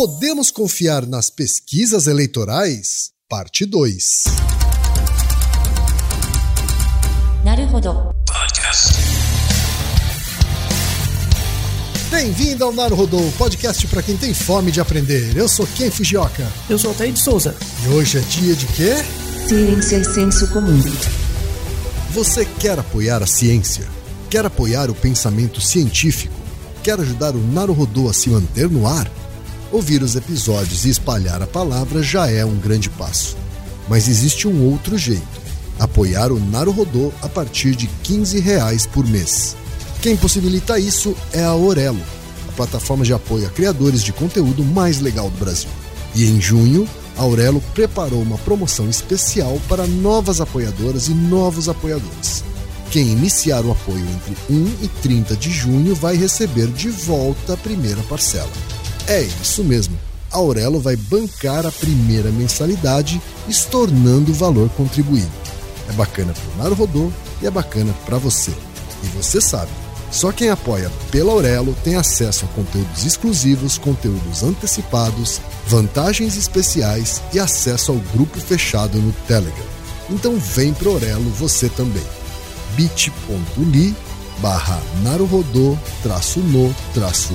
Podemos confiar nas pesquisas eleitorais? Parte 2. Naruhodo. Bem-vindo ao Naruhodo, podcast para quem tem fome de aprender. Eu sou Ken Fujioka. Eu sou Altair de Souza. E hoje é dia de quê? Ciência e senso comum. Você quer apoiar a ciência? Quer apoiar o pensamento científico? Quer ajudar o Naruhodo a se manter no ar? Ouvir os episódios e espalhar a palavra já é um grande passo. Mas existe um outro jeito: apoiar o Naruhodo a partir de 15 reais por mês. Quem possibilita isso é a Orelo, a plataforma de apoio a criadores de conteúdo mais legal do Brasil. E em junho, a Aurelo preparou uma promoção especial para novas apoiadoras e novos apoiadores. Quem iniciar o apoio entre 1 e 30 de junho vai receber de volta a primeira parcela. É isso mesmo. A Aurelo vai bancar a primeira mensalidade, estornando o valor contribuído. É bacana para o Naruhodô e é bacana para você. E você sabe, só quem apoia pela Aurelo tem acesso a conteúdos exclusivos, conteúdos antecipados, vantagens especiais e acesso ao grupo fechado no Telegram. Então vem pro Aurelo você também. bit.ly barra naruhodô traço no traço.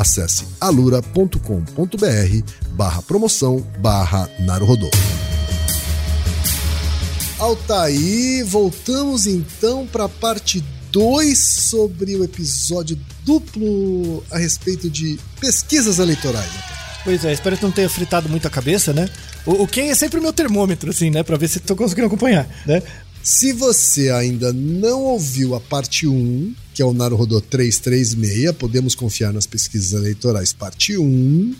acesse alura.com.br barra promoção barra Naruhodô. Altaí, voltamos então para a parte 2 sobre o episódio duplo a respeito de pesquisas eleitorais. Pois é, espero que não tenha fritado muito a cabeça, né? O, o Ken é sempre o meu termômetro, assim, né? Pra ver se tô conseguindo acompanhar, né? Se você ainda não ouviu a parte 1, que é o Naruhodô 336, podemos confiar nas pesquisas eleitorais, parte 1.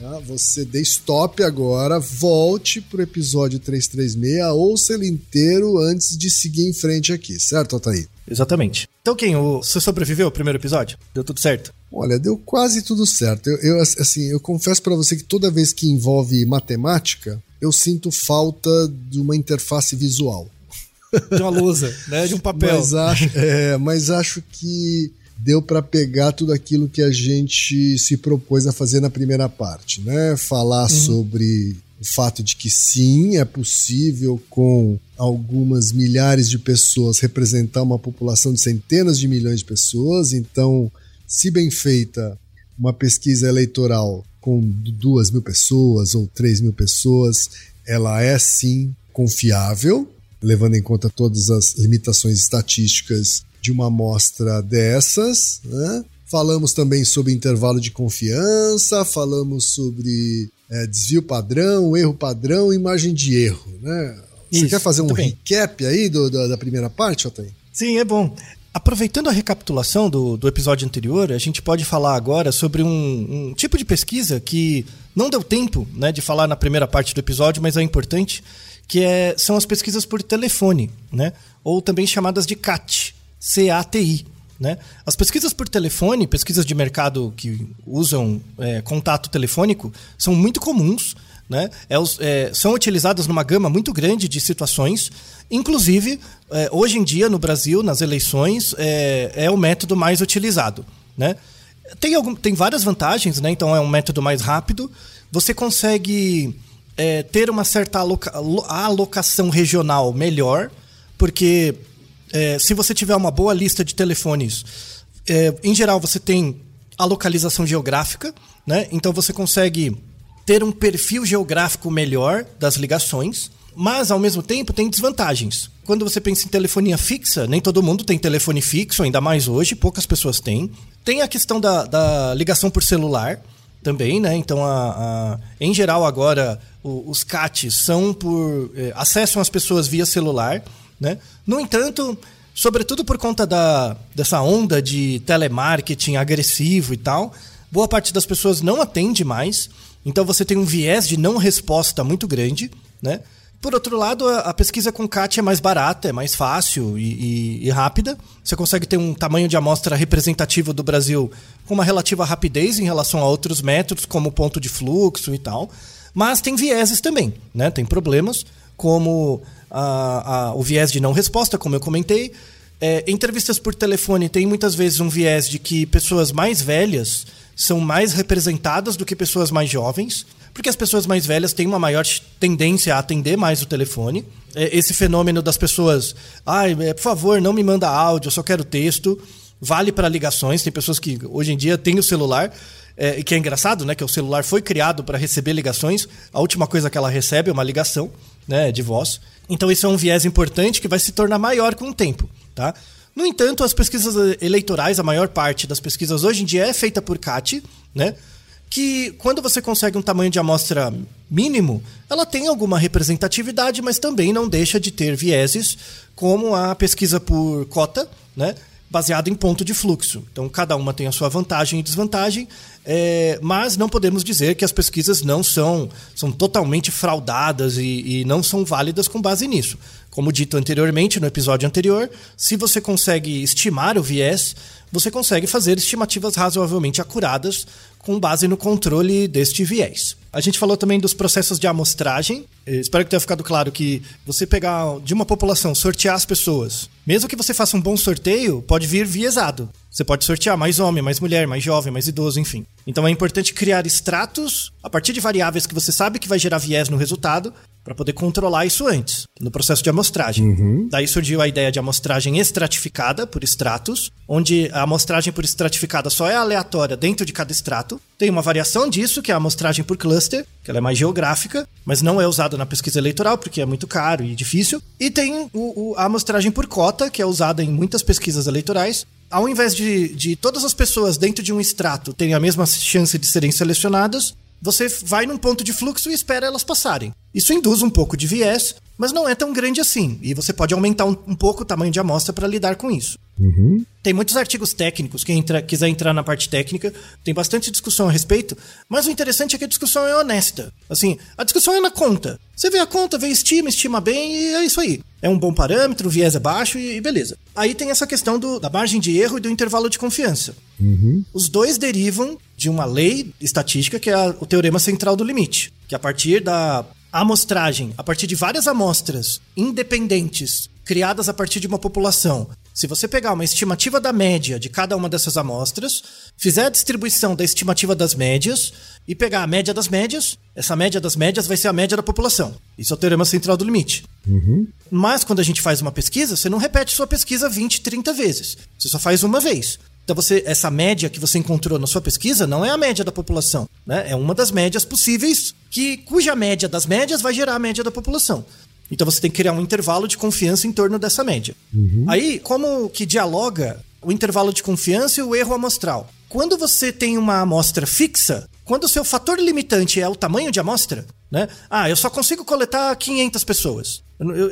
Tá? Você dê stop agora, volte pro episódio 336, ouça ele inteiro antes de seguir em frente aqui, certo, Altair? Exatamente. Então, quem? Você sobreviveu ao primeiro episódio? Deu tudo certo? Olha, deu quase tudo certo. Eu, eu assim, eu confesso para você que toda vez que envolve matemática, eu sinto falta de uma interface visual. De uma lousa, né? De um papel. Mas acho, é, mas acho que deu para pegar tudo aquilo que a gente se propôs a fazer na primeira parte, né? Falar uhum. sobre o fato de que sim, é possível com algumas milhares de pessoas representar uma população de centenas de milhões de pessoas. Então, se bem feita, uma pesquisa eleitoral com duas mil pessoas ou três mil pessoas, ela é sim confiável, levando em conta todas as limitações estatísticas de uma amostra dessas. Né? Falamos também sobre intervalo de confiança, falamos sobre é, desvio padrão, erro padrão e margem de erro. Né? Você Isso, quer fazer um recap aí do, da, da primeira parte, Otávio? Sim, é bom. Aproveitando a recapitulação do, do episódio anterior, a gente pode falar agora sobre um, um, tipo de pesquisa que não deu tempo né, de falar na primeira parte do episódio, mas é importante, que é, são as pesquisas por telefone, né? ou também chamadas de CAT, C-A-T-I. Né? As pesquisas por telefone, pesquisas de mercado que usam é, contato telefônico, são muito comuns. Né? É, é, são utilizadas numa gama muito grande de situações. Inclusive, é, hoje em dia, no Brasil, nas eleições, é, é o método mais utilizado. Né? Tem, algum, tem várias vantagens, né? então é um método mais rápido. Você consegue é, ter uma certa aloca alocação regional melhor, porque é, se você tiver uma boa lista de telefones, é, em geral você tem a localização geográfica, né? Então você consegue ter um perfil geográfico melhor das ligações, Mas, ao mesmo tempo, tem desvantagens. Quando você pensa em telefonia fixa, nem todo mundo tem telefone fixo, ainda mais hoje, poucas pessoas têm. Tem a questão da, da ligação por celular também, né? Então, a, a em geral, agora, o, os CATs são por. Eh, acessam as pessoas via celular, né? No entanto, sobretudo por conta da, dessa onda de telemarketing agressivo e tal, boa parte das pessoas não atende mais. Então você tem um viés de não resposta muito grande, né? Por outro lado, a, pesquisa com CAT é mais barata, é mais fácil e, e, e, rápida. Você consegue ter um tamanho de amostra representativo do Brasil com uma relativa rapidez em relação a outros métodos, como ponto de fluxo e tal. Mas tem vieses também, né? Tem problemas, como a, a, o viés de não resposta, como eu comentei. É, entrevistas por telefone tem muitas vezes um viés de que pessoas mais velhas são mais representadas do que pessoas mais jovens, porque as pessoas mais velhas têm uma maior tendência a atender mais o telefone. É, esse fenômeno das pessoas, ai, ah, por favor, não me manda áudio, eu só quero texto, vale para ligações. Tem pessoas que hoje em dia têm o celular, é, que é engraçado, né? Que o celular foi criado para receber ligações. A última coisa que ela recebe é uma ligação, né? De voz. Então isso é um viés importante que vai se tornar maior com o tempo, tá? No entanto, as pesquisas eleitorais, a maior parte das pesquisas hoje em dia é feita por CAT, né? Que quando você consegue um tamanho de amostra mínimo, ela tem alguma representatividade, mas também não deixa de ter vieses, como a pesquisa por cota, né? baseado em ponto de fluxo. Então, cada uma tem a sua vantagem e desvantagem, é, mas não podemos dizer que as pesquisas não são, são totalmente fraudadas e, e não são válidas com base nisso. Como dito anteriormente, no episódio anterior, se você consegue estimar o viés, você consegue fazer estimativas razoavelmente acuradas com base no controle deste viés. A gente falou também dos processos de amostragem. espero que tenha ficado claro que você pegar de uma população, sortear as pessoas, mesmo que você faça um bom sorteio, pode vir viesado. Você pode sortear mais homem, mais mulher, mais jovem, mais idoso, enfim. Então é importante criar extratos a partir de variáveis que você sabe que vai gerar viés no resultado para poder controlar isso antes, no processo de amostragem. Uhum. Daí surgiu a ideia de amostragem estratificada por estratos, onde a amostragem por estratificada só é aleatória dentro de cada extrato. Tem uma variação disso, que é a amostragem por cluster, que ela é mais geográfica, mas não é usada na pesquisa eleitoral porque é muito caro e difícil. E tem o, o, a amostragem por cota, que é usada em muitas pesquisas eleitorais, ao invés de, de todas as pessoas dentro de um extrato terem a mesma chance de serem selecionadas, você vai num ponto de fluxo e espera elas passarem. Isso induz um pouco de viés, mas não é tão grande assim. E você pode aumentar um, um pouco o tamanho de amostra para lidar com isso. Uhum. Tem muitos artigos técnicos, quem entra, quiser entrar na parte técnica, tem bastante discussão a respeito, mas o interessante é que a discussão é honesta. Assim, a discussão é na conta. Você vê a conta, vê estima, estima bem e é isso aí. É um bom parâmetro, o viés é baixo e, e beleza. Aí tem essa questão do, da margem de erro e do intervalo de confiança. Uhum. Os dois derivam de uma lei estatística que é a, o teorema central do limite, que a partir da amostragem, a partir de várias amostras independentes criadas a partir de uma população. Se você pegar uma estimativa da média de cada uma dessas amostras, fizer a distribuição da estimativa das médias e pegar a média das médias, essa média das médias vai ser a média da população. Isso é o teorema central do limite. Uhum. Mas quando a gente faz uma pesquisa, você não repete sua pesquisa 20, 30 vezes. Você só faz uma vez. Então você, essa média que você encontrou na sua pesquisa não é a média da população, né? É uma das médias possíveis que cuja média das médias vai gerar a média da população. Então você tem que criar um intervalo de confiança em torno dessa média. Uhum. Aí, como que dialoga o intervalo de confiança e o erro amostral? Quando você tem uma amostra fixa, quando o seu fator limitante é o tamanho de amostra, né? Ah, eu só consigo coletar 500 pessoas.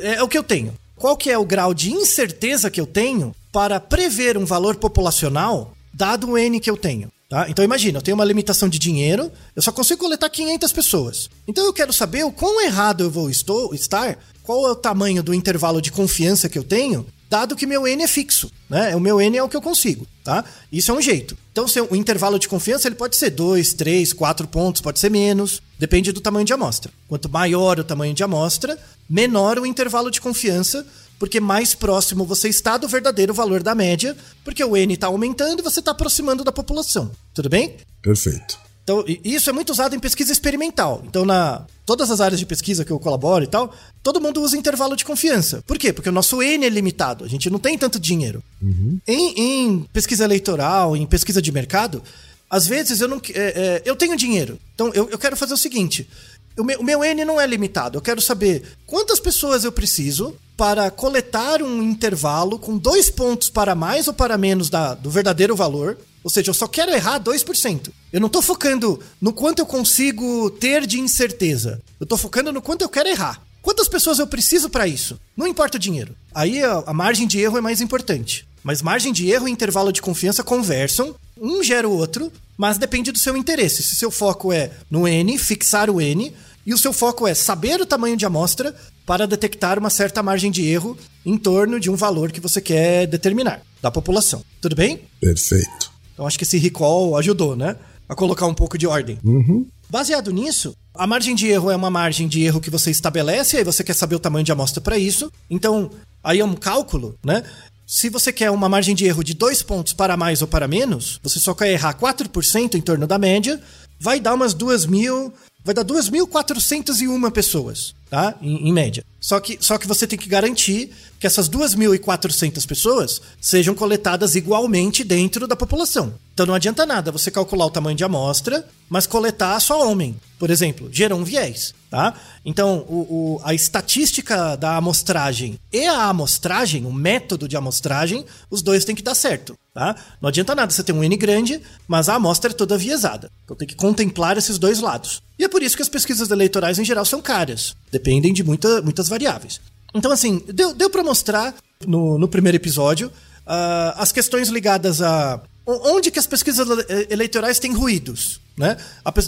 É, é o que eu tenho. Qual que é o grau de incerteza que eu tenho para prever um valor populacional dado o N que eu tenho. Tá? Então imagina, eu tenho uma limitação de dinheiro, eu só consigo coletar 500 pessoas. Então eu quero saber o quão errado eu vou estou, estar, qual é o tamanho do intervalo de confiança que eu tenho, dado que meu N é fixo. Né? O meu N é o que eu consigo. Tá? Isso é um jeito. Então o intervalo de confiança ele pode ser 2, 3, 4 pontos, pode ser menos, depende do tamanho de amostra. Quanto maior o tamanho de amostra, menor o intervalo de confiança porque mais próximo você está do verdadeiro valor da média, porque o N está aumentando e você está aproximando da população. Tudo bem? Perfeito. Então, isso é muito usado em pesquisa experimental. Então, na todas as áreas de pesquisa que eu colaboro e tal, todo mundo usa intervalo de confiança. Por quê? Porque o nosso N é limitado, a gente não tem tanto dinheiro. Uhum. Em, em, pesquisa eleitoral, em pesquisa de mercado, às vezes eu não. É, é, eu tenho dinheiro. Então, eu, eu quero fazer o seguinte: o meu, o meu N não é limitado. Eu quero saber quantas pessoas eu preciso para coletar um intervalo com dois pontos para mais ou para menos da, do verdadeiro valor. Ou seja, eu só quero errar 2%. Eu não estou focando no quanto eu consigo ter de incerteza. Eu estou focando no quanto eu quero errar. Quantas pessoas eu preciso para isso? Não importa o dinheiro. Aí a, a, margem de erro é mais importante. Mas margem de erro e intervalo de confiança conversam, um gera o outro, mas depende do seu interesse. Se seu foco é no N, fixar o N, e o seu foco é saber o tamanho de amostra para detectar uma certa margem de erro em torno de um valor que você quer determinar da população. Tudo bem? Perfeito. Então acho que esse recall ajudou, né? A colocar um pouco de ordem. Uhum. Baseado nisso, a margem de erro é uma margem de erro que você estabelece, aí você quer saber o tamanho de amostra para isso. Então, aí é um cálculo, né? Se você quer uma margem de erro de dois pontos para mais ou para menos, você só quer errar 4% em torno da média, vai dar umas 2 mil, vai dar 2.401 pessoas, tá? Em, em, média. Só que, só que você tem que garantir que essas 2.400 pessoas sejam coletadas igualmente dentro da população. Então não adianta nada você calcular o tamanho de amostra, mas coletar só homem, por exemplo, gerou um viés, tá? Então o, o, a estatística da amostragem e a amostragem, o método de amostragem, os dois têm que dar certo, tá? Não adianta nada você ter um N grande, mas a amostra é toda viesada. Então tem que contemplar esses dois lados. E é por isso que as pesquisas eleitorais em geral são caras, dependem de muita, muitas variáveis. Então, assim, deu, deu para mostrar no, no primeiro episódio uh, as questões ligadas a onde que as pesquisas eleitorais têm ruídos, né?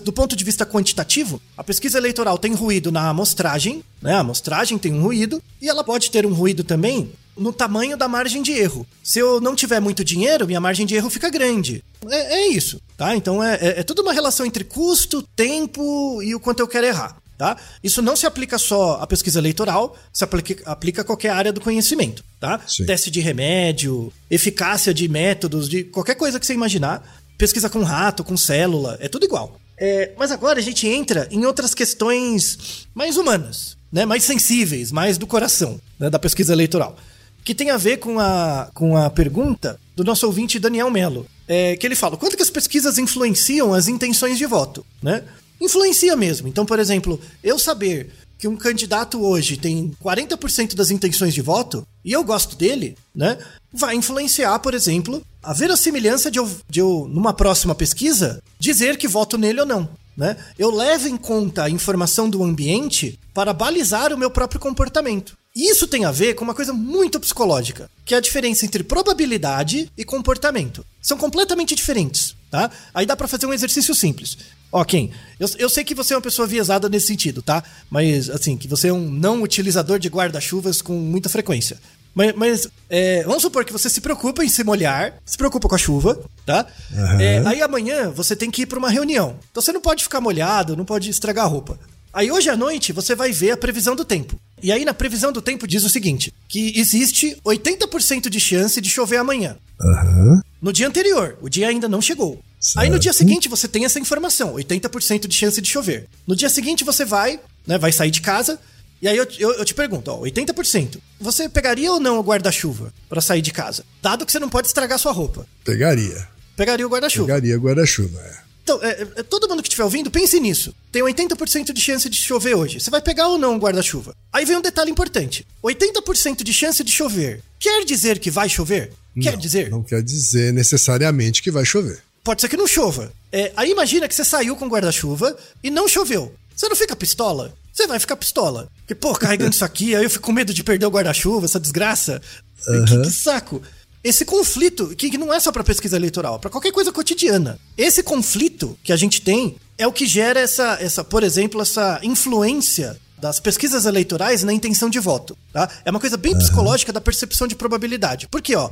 Do ponto de vista quantitativo, a pesquisa eleitoral tem ruído na amostragem, né? A amostragem tem um ruído e ela pode ter um ruído também no tamanho da margem de erro. Se eu não tiver muito dinheiro, minha margem de erro fica grande. É, é isso, tá? Então é, é, é tudo uma relação entre custo, tempo e o quanto eu quero errar. Tá? Isso não se aplica só à pesquisa eleitoral, se aplica, aplica a qualquer área do conhecimento. Tá? Teste de remédio, eficácia de métodos, de qualquer coisa que você imaginar. Pesquisa com rato, com célula, é tudo igual. É, mas agora a gente entra em outras questões mais humanas, né? mais sensíveis, mais do coração né? da pesquisa eleitoral. Que tem a ver com a, com a pergunta do nosso ouvinte Daniel Melo. É, que ele fala: quanto que as pesquisas influenciam as intenções de voto? Né? Influencia mesmo. Então, por exemplo, eu saber que um candidato hoje tem 40% das intenções de voto e eu gosto dele, né? Vai influenciar, por exemplo, a verossimilhança de eu, de eu numa próxima pesquisa, dizer que voto nele ou não. Né? Eu levo em conta a informação do ambiente para balizar o meu próprio comportamento. E isso tem a ver com uma coisa muito psicológica, que é a diferença entre probabilidade e comportamento. São completamente diferentes, tá? Aí dá para fazer um exercício simples. Ó, Ken, eu, eu sei que você é uma pessoa viesada nesse sentido, tá? Mas, assim, que você é um não utilizador de guarda-chuvas com muita frequência. Mas, mas é, vamos supor que você se preocupa em se molhar, se preocupa com a chuva, tá? Uhum. É, aí amanhã você tem que ir para uma reunião. Então você não pode ficar molhado, não pode estragar a roupa. Aí hoje à noite você vai ver a previsão do tempo. E aí na previsão do tempo diz o seguinte: que existe 80% de chance de chover amanhã. Uhum. No dia anterior, o dia ainda não chegou. Certo. Aí no dia seguinte você tem essa informação, 80% de chance de chover. No dia seguinte você vai, né, vai sair de casa, e aí eu, eu, eu te pergunto, ó, 80%. Você pegaria ou não o guarda-chuva para sair de casa? Dado que você não pode estragar sua roupa. Pegaria. Pegaria o guarda-chuva. Pegaria o guarda-chuva, é. Então, é, é, todo mundo que estiver ouvindo, pense nisso. Tem 80% de chance de chover hoje. Você vai pegar ou não o guarda-chuva? Aí vem um detalhe importante: 80% de chance de chover. Quer dizer que vai chover? Quer não, dizer? Não quer dizer necessariamente que vai chover pode ser que não chova. É, aí imagina que você saiu com guarda-chuva e não choveu. Você não fica pistola? Você vai ficar pistola. Porque, pô, carregando isso aqui, aí eu fico com medo de perder o guarda-chuva, essa desgraça. Uhum. Que, que, saco. Esse conflito, que não é só para pesquisa eleitoral, para qualquer coisa cotidiana. Esse conflito que a gente tem é o que gera essa, essa por exemplo, essa influência das pesquisas eleitorais na intenção de voto. Tá? É uma coisa bem uhum. psicológica da percepção de probabilidade. Porque, ó,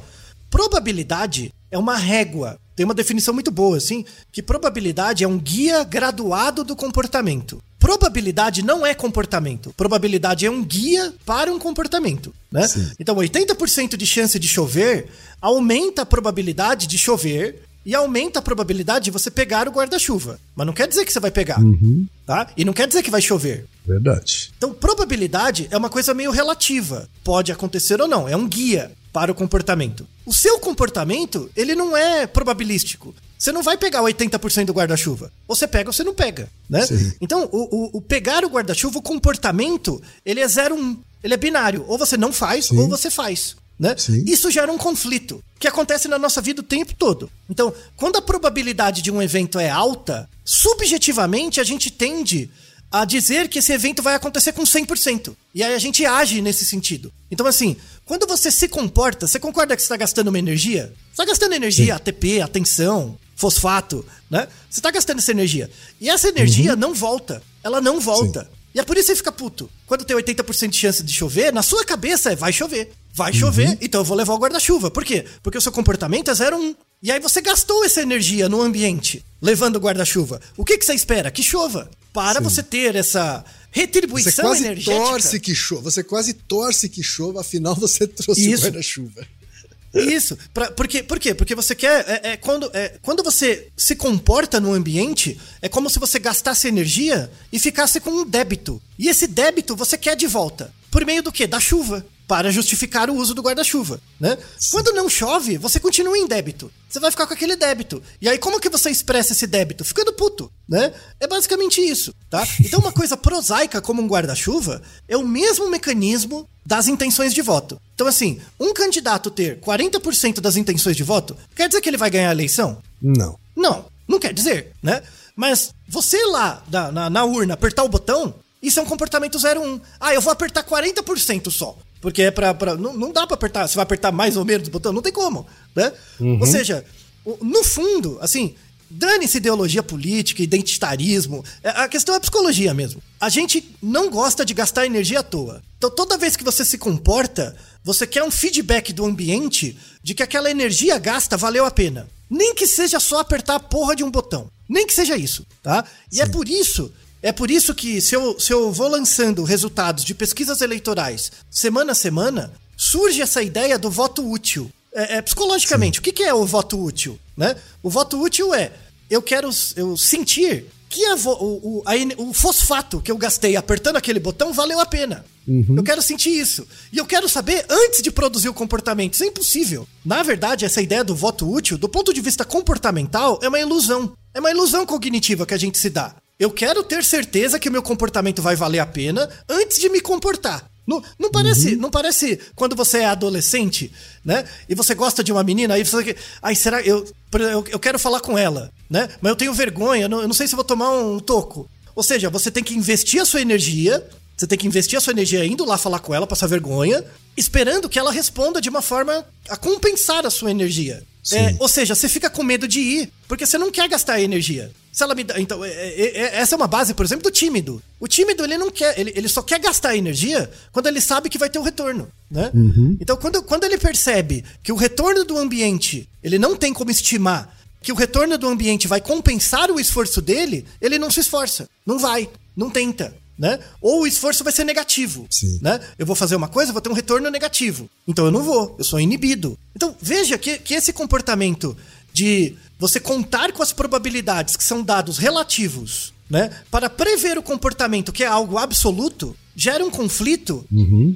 probabilidade é uma régua tem uma definição muito boa, assim, que probabilidade é um guia graduado do comportamento. Probabilidade não é comportamento. Probabilidade é um guia para um comportamento, né? Sim. Então, 80% de chance de chover aumenta a probabilidade de chover e aumenta a probabilidade de você pegar o guarda-chuva. Mas não quer dizer que você vai pegar, uhum. tá? E não quer dizer que vai chover. Verdade. Então, probabilidade é uma coisa meio relativa. Pode acontecer ou não, é um guia para o comportamento. O seu comportamento, ele não é probabilístico. você não vai pegar 80% do guarda-chuva. Ou você pega ou você não pega, né? Sim. Então, o, o- o pegar o guarda-chuva, o comportamento, ele é 0 1. Ele é binário. Ou você não faz, Sim. ou você faz. Né? Isso gera um conflito que acontece na nossa vida o tempo todo. Então, quando a probabilidade de um evento é alta, subjetivamente a gente tende a dizer que esse evento vai acontecer com 100%. E aí a gente age nesse sentido. Então, assim, quando você se comporta, você concorda que você está gastando uma energia? Você está gastando energia, ATP, atenção, fosfato, né? Você está gastando essa energia. E essa energia não volta. Ela não volta. E é por isso que você fica puto. Quando tem 80% de chance de chover, na sua cabeça é vai chover. Vai chover, então eu vou levar o guarda-chuva. Por quê? Porque o seu comportamento é 0,1. E aí você gastou essa energia no ambiente, levando o guarda-chuva. O que, que você espera? Que chova. Para você ter essa Você retribuição quase energética. torce que chova. Você quase torce que chova, afinal você trouxe Isso. o guarda-chuva. Isso. Pra, por, quê? por quê? Porque você quer. É, é quando, é, quando você se comporta no ambiente, é como se você gastasse energia e ficasse com um débito. E esse débito você quer de volta. Por meio do quê? Da chuva. Para justificar o uso do guarda-chuva. Né? Quando não chove, você continua em débito. Você vai ficar com aquele débito. E aí, como que você expressa esse débito? Ficando puto. Né? É basicamente isso. Tá? Então, uma coisa prosaica como um guarda-chuva é o mesmo mecanismo das intenções de voto. Então, assim, um candidato ter 40% das intenções de voto, quer dizer que ele vai ganhar a eleição? Não. Não, não quer dizer, né? Mas você lá na, na, na urna apertar o botão, isso é um comportamento 01. Ah, eu vou apertar 40% só. Porque é pra. pra não, não dá pra apertar. Você vai apertar mais ou menos o botão? Não tem como, né? Ou seja, no fundo, assim, dane-se ideologia política, identitarismo. é- A questão é psicologia mesmo. A gente não gosta de gastar energia à toa. Então, toda vez que você se comporta, você quer um feedback do ambiente de que aquela energia gasta valeu a pena. Nem que seja só apertar a porra de um botão. Nem que seja isso, tá? E é por isso, é por isso que se eu, se eu vou lançando resultados de pesquisas eleitorais semana a semana, surge essa ideia do voto útil. É, é, psicologicamente, o que, que é o voto útil? Né? O voto útil é eu quero eu sentir que a o, o- a o fosfato que eu gastei apertando aquele botão valeu a pena. Eu quero sentir isso. E eu quero saber antes de produzir o comportamento. Isso é impossível. Na verdade, essa ideia do voto útil, do ponto de vista comportamental, é uma ilusão. É uma ilusão cognitiva que a gente se dá. Eu quero ter certeza que o meu comportamento vai valer a pena antes de me comportar. Não, não parece, não parece quando você é adolescente, né? E você gosta de uma menina, aí você. Ai, será eu, eu, eu quero falar com ela, né? Mas eu tenho vergonha, eu não, eu não sei se eu vou tomar um toco. Ou seja, você tem que investir a sua energia, você tem que investir a sua energia indo lá falar com ela, passar vergonha, esperando que ela responda de uma forma a compensar a sua energia. É, ou seja, você fica com medo de ir, porque você não quer gastar energia. Se ela me dá, então, é- é- é- essa é uma base, por exemplo, do tímido. O tímido, ele não quer, ele, ele só quer gastar energia quando ele sabe que vai ter o retorno, né? Então, quando, quando ele percebe que o retorno do ambiente, ele não tem como estimar que o retorno do ambiente vai compensar o esforço dele, ele não se esforça. Não vai, não tenta. Né? Ou o esforço vai ser negativo. Sim. Né? Eu vou fazer uma coisa, vou ter um retorno negativo. Então eu não vou, eu sou inibido. Então veja que, que esse comportamento de você contar com as probabilidades que são dados relativos, né, para prever o comportamento que é algo absoluto, gera um conflito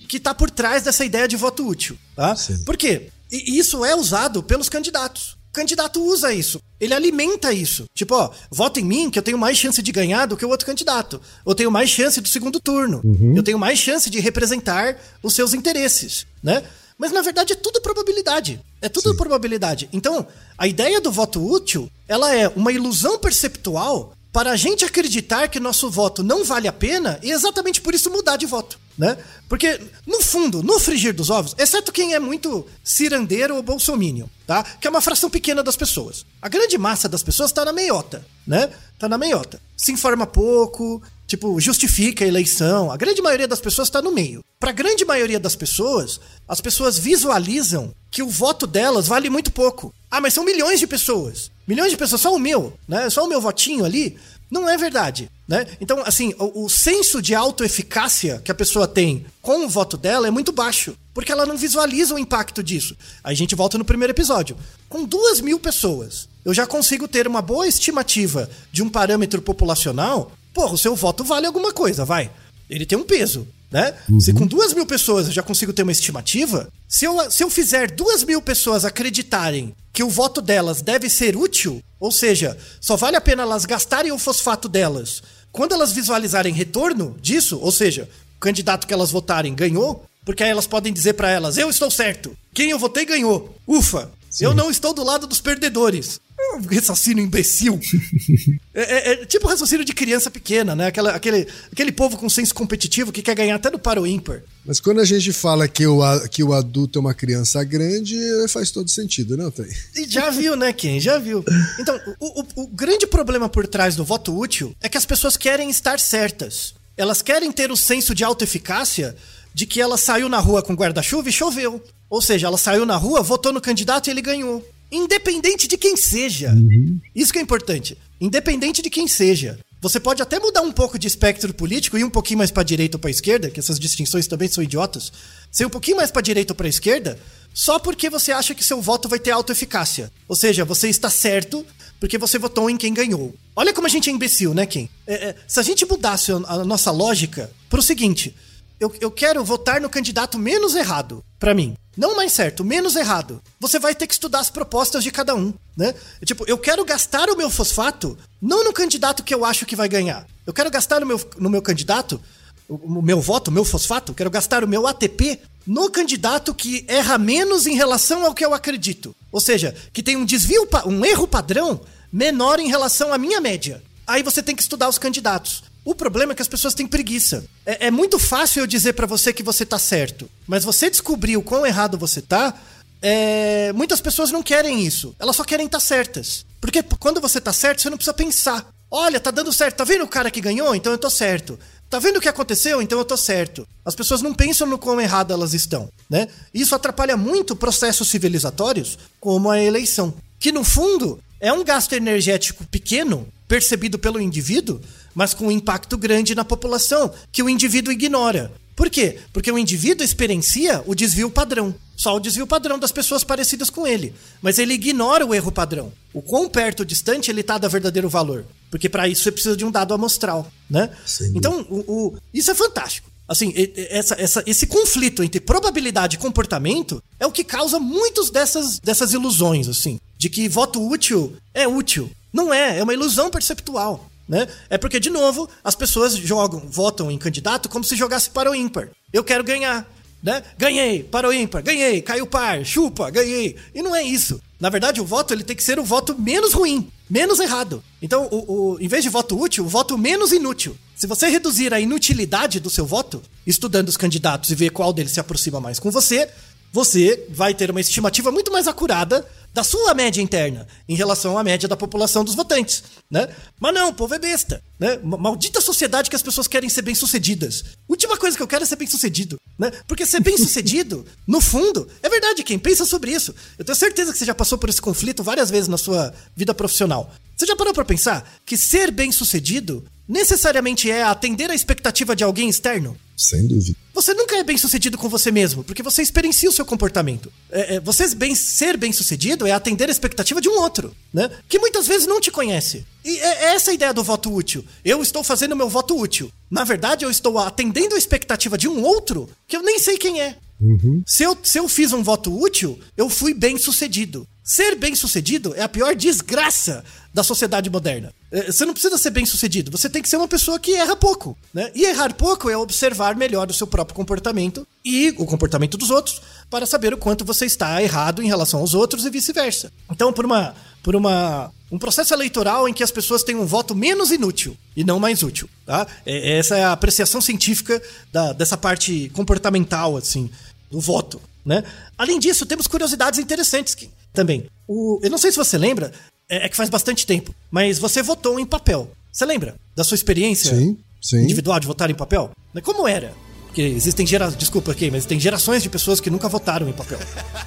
que está por trás dessa ideia de voto útil. Tá? Sim. Por quê? E isso é usado pelos candidatos. O candidato usa isso. Ele alimenta isso. Tipo, ó, vota em mim que eu tenho mais chance de ganhar do que o outro candidato. Eu tenho mais chance do segundo turno. Eu tenho mais chance de representar os seus interesses, né? Mas na verdade é tudo probabilidade. É tudo probabilidade. Então, a ideia do voto útil, ela é uma ilusão perceptual para a gente acreditar que nosso voto não vale a pena e exatamente por isso mudar de voto, né? Porque, no fundo, no frigir dos ovos, exceto quem é muito cirandeiro ou bolsomínio, tá? Que é uma fração pequena das pessoas. A grande massa das pessoas tá na meiota, né? Tá na meiota. Se informa pouco, tipo, justifica a eleição. A grande maioria das pessoas tá no meio. Pra grande maioria das pessoas, as pessoas visualizam que o voto delas vale muito pouco. Ah, mas são milhões de pessoas. Milhões de pessoas, só o meu, né? Só o meu votinho ali. Não é verdade, né? Então, assim, o, o senso de autoeficácia que a pessoa tem com o voto dela é muito baixo, porque ela não visualiza o impacto disso. A gente volta no primeiro episódio. Com duas mil pessoas, eu já consigo ter uma boa estimativa de um parâmetro populacional. Porra, o seu voto vale alguma coisa, vai. Ele tem um peso, né? Se com duas mil pessoas eu já consigo ter uma estimativa, se eu, se eu fizer duas mil pessoas acreditarem que o voto delas deve ser útil, ou seja, só vale a pena elas gastarem o fosfato delas quando elas visualizarem retorno disso, ou seja, o candidato que elas votarem ganhou, porque aí elas podem dizer para elas: eu estou certo, quem eu votei ganhou. Ufa, Sim. eu não estou do lado dos perdedores. É um raciocínio imbecil. é, é, é, tipo raciocínio de criança pequena, né? Aquela, aquele, aquele povo com senso competitivo que quer ganhar até no paro ímpar. Mas quando a gente fala que o, que o adulto é uma criança grande, faz todo sentido, não tem? Já viu, né, Ken? Já viu. Então, o, o, o grande problema por trás do voto útil é que as pessoas querem estar certas. Elas querem ter o senso de autoeficácia de que ela saiu na rua com guarda-chuva e choveu. Ou seja, ela saiu na rua, votou no candidato e ele ganhou. Independente de quem seja. Uhum. Isso que é importante. Independente de quem seja. Você pode até mudar um pouco de espectro político e um pouquinho mais para direita ou para esquerda, que essas distinções também são idiotas. Ser um pouquinho mais para direita ou para esquerda, só porque você acha que seu voto vai ter autoeficácia. Ou seja, você está certo porque você votou em quem ganhou. Olha como a gente é imbecil, né, Kim? É, é, se a gente mudasse a nossa lógica para o seguinte: eu, eu quero votar no candidato menos errado, para mim. Não mais certo, menos errado. Você vai ter que estudar as propostas de cada um, né? Tipo, eu quero gastar o meu fosfato não no candidato que eu acho que vai ganhar. Eu quero gastar no meu, no meu candidato, o, o meu voto, o meu fosfato, quero gastar o meu ATP no candidato que erra menos em relação ao que eu acredito. Ou seja, que tem um desvio, um erro padrão menor em relação à minha média. Aí você tem que estudar os candidatos. O problema é que as pessoas têm preguiça. É, é muito fácil eu dizer para você que você tá certo, mas você descobrir o quão errado você tá, é... muitas pessoas não querem isso. Elas só querem estar tá certas. Porque quando você tá certo, você não precisa pensar. Olha, tá dando certo. Tá vendo o cara que ganhou? Então eu tô certo. Tá vendo o que aconteceu? Então eu tô certo. As pessoas não pensam no quão errado elas estão, né? Isso atrapalha muito processos civilizatórios, como a eleição, que no fundo é um gasto energético pequeno percebido pelo indivíduo, mas com um impacto grande na população, que o indivíduo ignora. Por quê? Porque o indivíduo experiencia o desvio padrão. Só o desvio padrão das pessoas parecidas com ele. Mas ele ignora o erro padrão. O quão perto ou distante ele está do verdadeiro valor. Porque para isso você precisa de um dado amostral, né? Sim. Então, o, o, isso é fantástico. Assim, essa, essa, esse conflito entre probabilidade e comportamento é o que causa muitas dessas, dessas ilusões, assim. De que voto útil é útil. Não é, é uma ilusão perceptual. Né? É porque, de novo, as pessoas jogam, votam em candidato como se jogasse para o ímpar. Eu quero ganhar. Né? Ganhei, para o ímpar, ganhei, caiu par, chupa, ganhei. E não é isso. Na verdade, o voto ele tem que ser o voto menos ruim, menos errado. Então, o, o, em vez de voto útil, o voto menos inútil. Se você reduzir a inutilidade do seu voto, estudando os candidatos e ver qual deles se aproxima mais com você, você vai ter uma estimativa muito mais acurada da sua média interna em relação à média da população dos votantes, né? Mas não, o povo é besta, né? Maldita sociedade que as pessoas querem ser bem-sucedidas. Última coisa que eu quero é ser bem-sucedido, né? Porque ser bem-sucedido, no fundo, é verdade, quem pensa sobre isso. Eu tenho certeza que você já passou por esse conflito várias vezes na sua vida profissional. Você já parou para pensar que ser bem-sucedido necessariamente é atender a expectativa de alguém externo? Sem dúvida. Você nunca é bem sucedido com você mesmo, porque você experiencia o seu comportamento. É, é, você bem, ser bem sucedido é atender a expectativa de um outro, né? Que muitas vezes não te conhece. E é, é essa a ideia do voto útil. Eu estou fazendo meu voto útil. Na verdade, eu estou atendendo a expectativa de um outro que eu nem sei quem é. Uhum. Se, eu, se eu fiz um voto útil, eu fui bem sucedido. Ser bem sucedido é a pior desgraça da sociedade moderna. É, você não precisa ser bem sucedido, você tem que ser uma pessoa que erra pouco. Né? E errar pouco é observar melhor o seu próprio comportamento e o comportamento dos outros para saber o quanto você está errado em relação aos outros e vice-versa. Então, por uma. Por uma um processo eleitoral em que as pessoas têm um voto menos inútil e não mais útil. Tá? É, essa é a apreciação científica da, dessa parte comportamental, assim, do voto. Né? Além disso, temos curiosidades interessantes que, também. O, eu não sei se você lembra, é, é, que faz bastante tempo, mas você votou em papel. Você lembra da sua experiência sim, sim. individual de votar em papel? Como era? Porque existem gerações. Desculpa aqui, mas tem gerações de pessoas que nunca votaram em papel.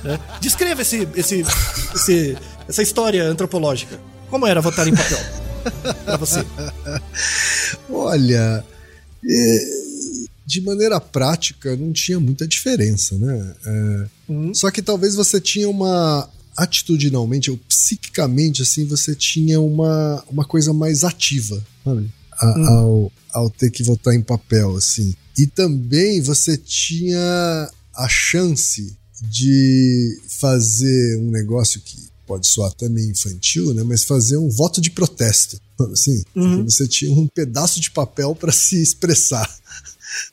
Né? Descreva esse, esse, esse, essa história antropológica. Como era votar em papel? pra você. Olha. É, de maneira prática, não tinha muita diferença, né? É, uhum. Só que talvez você tinha uma atitudinalmente ou psiquicamente, assim, você tinha uma, uma coisa mais ativa, sabe? A, hum. ao, ao ter que votar em papel, assim. E também você tinha a chance de fazer um negócio que pode soar até meio infantil, né? Mas fazer um voto de protesto. Assim, uhum. você tinha um pedaço de papel para se expressar.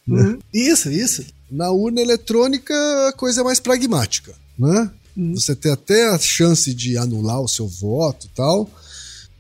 Né? Uhum. Isso, isso. Na urna eletrônica, a coisa é mais pragmática, né? Uhum. Você tem até a chance de anular o seu voto e tal,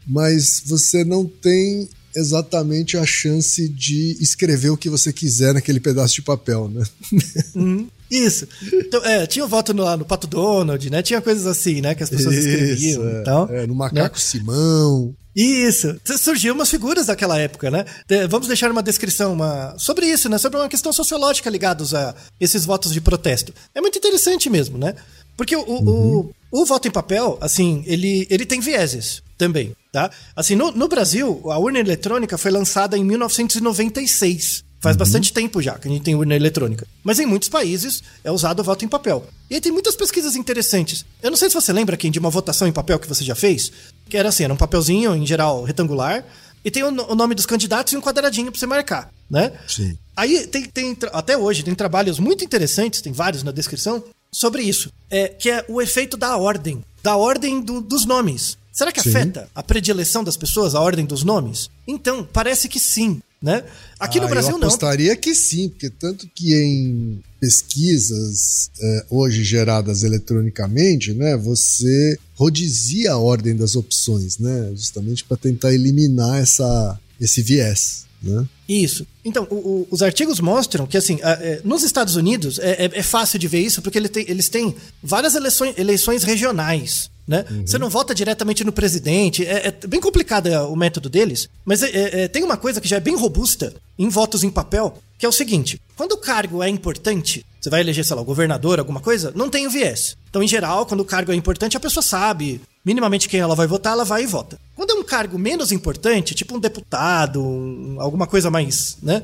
mas você não tem exatamente a chance de escrever o que você quiser naquele pedaço de papel, né? Uhum. Isso. Então, é, tinha o voto no, no Pato Donald, né? Tinha coisas assim, né? Que as pessoas Isso, escreviam é, é, no Macaco né? Simão. Isso. Surgiu umas figuras daquela época, né? Vamos deixar uma descrição uma... sobre isso, né? Sobre uma questão sociológica ligados a esses votos de protesto. É muito interessante mesmo, né? Porque o, uhum. o, o, voto em papel, assim, ele, ele tem vieses também, tá? Assim, no, no Brasil, a urna eletrônica foi lançada em 1996. Faz uhum. bastante tempo já que a gente tem urna eletrônica. Mas em muitos países é usado o voto em papel. E aí tem muitas pesquisas interessantes. Eu não sei se você lembra, quem de uma votação em papel que você já fez, que era assim, era um papelzinho, em geral, retangular, e tem o, o nome dos candidatos e um quadradinho para você marcar, né? Sim. Aí tem, tem, até hoje, tem trabalhos muito interessantes, tem vários na descrição, sobre isso. É, que é o efeito da ordem. Da ordem do, dos nomes. Será que sim. afeta a predileção das pessoas, a ordem dos nomes? Então, parece que sim. Né? Aqui ah, no Brasil eu apostaria não. que sim, porque tanto que em pesquisas é, hoje geradas eletronicamente, né, você rodizia a ordem das opções, né, justamente para tentar eliminar essa, esse viés. Né? Isso. Então, o, o, os artigos mostram que, assim, é, nos Estados Unidos é, é, é, fácil de ver isso porque ele tem, eles têm várias eleições, eleições regionais. Né? Uhum. Você não vota diretamente no presidente. É, é bem complicado é, o método deles, mas é, é, tem uma coisa que já é bem robusta em votos em papel, que é o seguinte: quando o cargo é importante, você vai eleger, sei lá, o governador, alguma coisa, não tem o viés. Então, em geral, quando o cargo é importante, a pessoa sabe minimamente quem ela vai votar, ela vai e vota. Quando é um cargo menos importante, tipo um deputado, um, alguma coisa mais, né?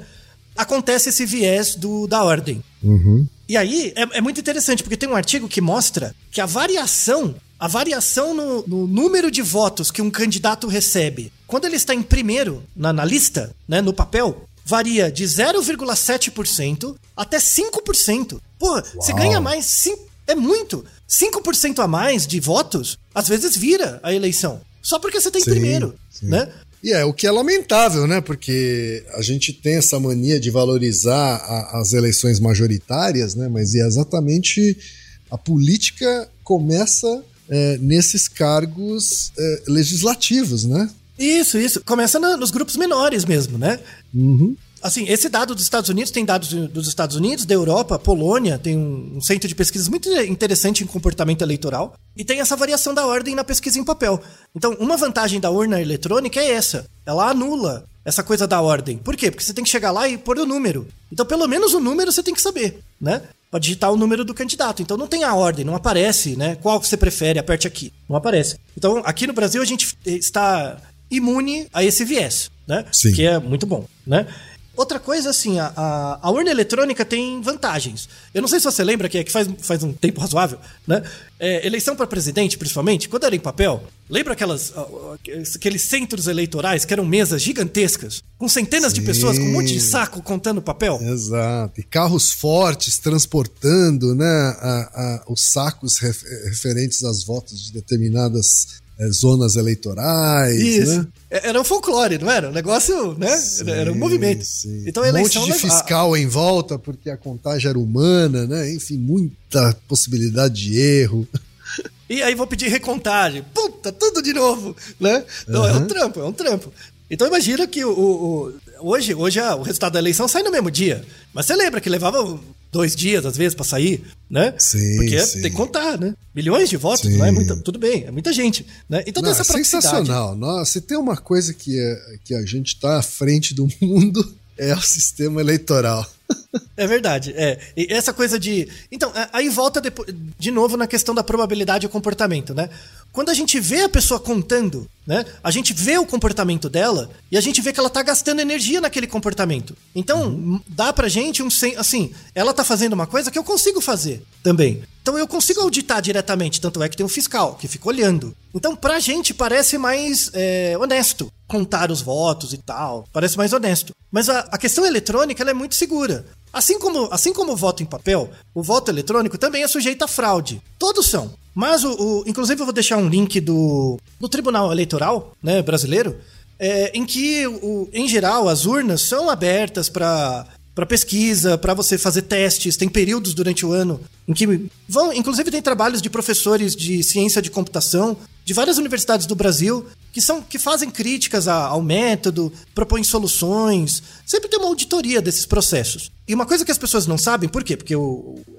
Acontece esse viés do, da ordem. Uhum. E aí é, é muito interessante, porque tem um artigo que mostra que a variação a variação no, no, número de votos que um candidato recebe quando ele está em primeiro na, na lista, né, no papel, varia de 0,7% até 5%. Pô, você ganha mais, sim, é muito. 5% a mais de votos, às vezes vira a eleição. Só porque você está em sim, primeiro, sim. né? E é o que é lamentável, né? Porque a gente tem essa mania de valorizar a, as eleições majoritárias, né? Mas é exatamente a política começa é, nesses cargos é, legislativos, né? Isso, isso. Começa no, nos grupos menores mesmo, né? Uhum. Assim, esse dado dos Estados Unidos tem dados dos Estados Unidos, da Europa, Polônia, tem um, centro de pesquisas muito interessante em comportamento eleitoral, e tem essa variação da ordem na pesquisa em papel. Então, uma vantagem da urna eletrônica é essa. Ela anula essa coisa da ordem. Por quê? Porque você tem que chegar lá e pôr o número. Então, pelo menos o número você tem que saber, né? para digitar o número do candidato. Então não tem a ordem, não aparece, né? Qual você prefere, aperte aqui. Não aparece. Então aqui no Brasil a gente está imune a esse viés, né? Sim. Que é muito bom, né? Outra coisa, assim, a, a, a, urna eletrônica tem vantagens. Eu não sei se você lembra que, é que faz, faz um tempo razoável, né? É, eleição para presidente, principalmente, quando era em papel, lembra aquelas, aqueles centros eleitorais que eram mesas gigantescas, com centenas Sim. de pessoas com um monte de saco contando papel? Exato. E carros fortes transportando né, a, os sacos referentes às votos de determinadas zonas eleitorais. Isso. Né? É, era um folclore, não era? Um negócio, né? Sim, era um movimento. Sim. Então, a eleição um monte de fiscal em volta, porque a contagem era humana, né? Enfim, muita possibilidade de erro. E aí vou pedir recontagem. Puta, tudo de novo, né? Então uhum. é um trampo, é um trampo. Então imagina que o, o, hoje, hoje a, o resultado da eleição sai no mesmo dia. Mas você lembra que levava dois dias, às vezes, para sair, né? Sim, Porque sim. tem que contar, né? Milhões de votos, sim. não é muita, tudo bem, é muita gente, né? Então não, essa praticidade. Sensacional. Nossa, se tem uma coisa que, é, que a gente tá à frente do mundo é o sistema eleitoral. É verdade, é. E essa coisa de. Então, aí volta de novo na questão da probabilidade e comportamento, né? Quando a gente vê a pessoa contando, né? A gente vê o comportamento dela e a gente vê que ela tá gastando energia naquele comportamento. Então, uhum. dá pra gente um assim, ela tá fazendo uma coisa que eu consigo fazer também. Então eu consigo auditar diretamente, tanto é que tem um fiscal que fica olhando. Então, pra gente parece mais é, honesto contar os votos e tal. Parece mais honesto. Mas a, a questão eletrônica ela é muito segura. Assim como, assim como o voto em papel, o voto eletrônico também é sujeito a fraude. Todos são. Mas, o, o inclusive, eu vou deixar um link do, do Tribunal Eleitoral né, brasileiro, é, em que, o, em geral, as urnas são abertas para para pesquisa, para você fazer testes. Tem períodos durante o ano em que vão, inclusive tem trabalhos de professores de ciência de computação de várias universidades do Brasil que são que fazem críticas ao método, propõem soluções. Sempre tem uma auditoria desses processos. E uma coisa que as pessoas não sabem, por quê? Porque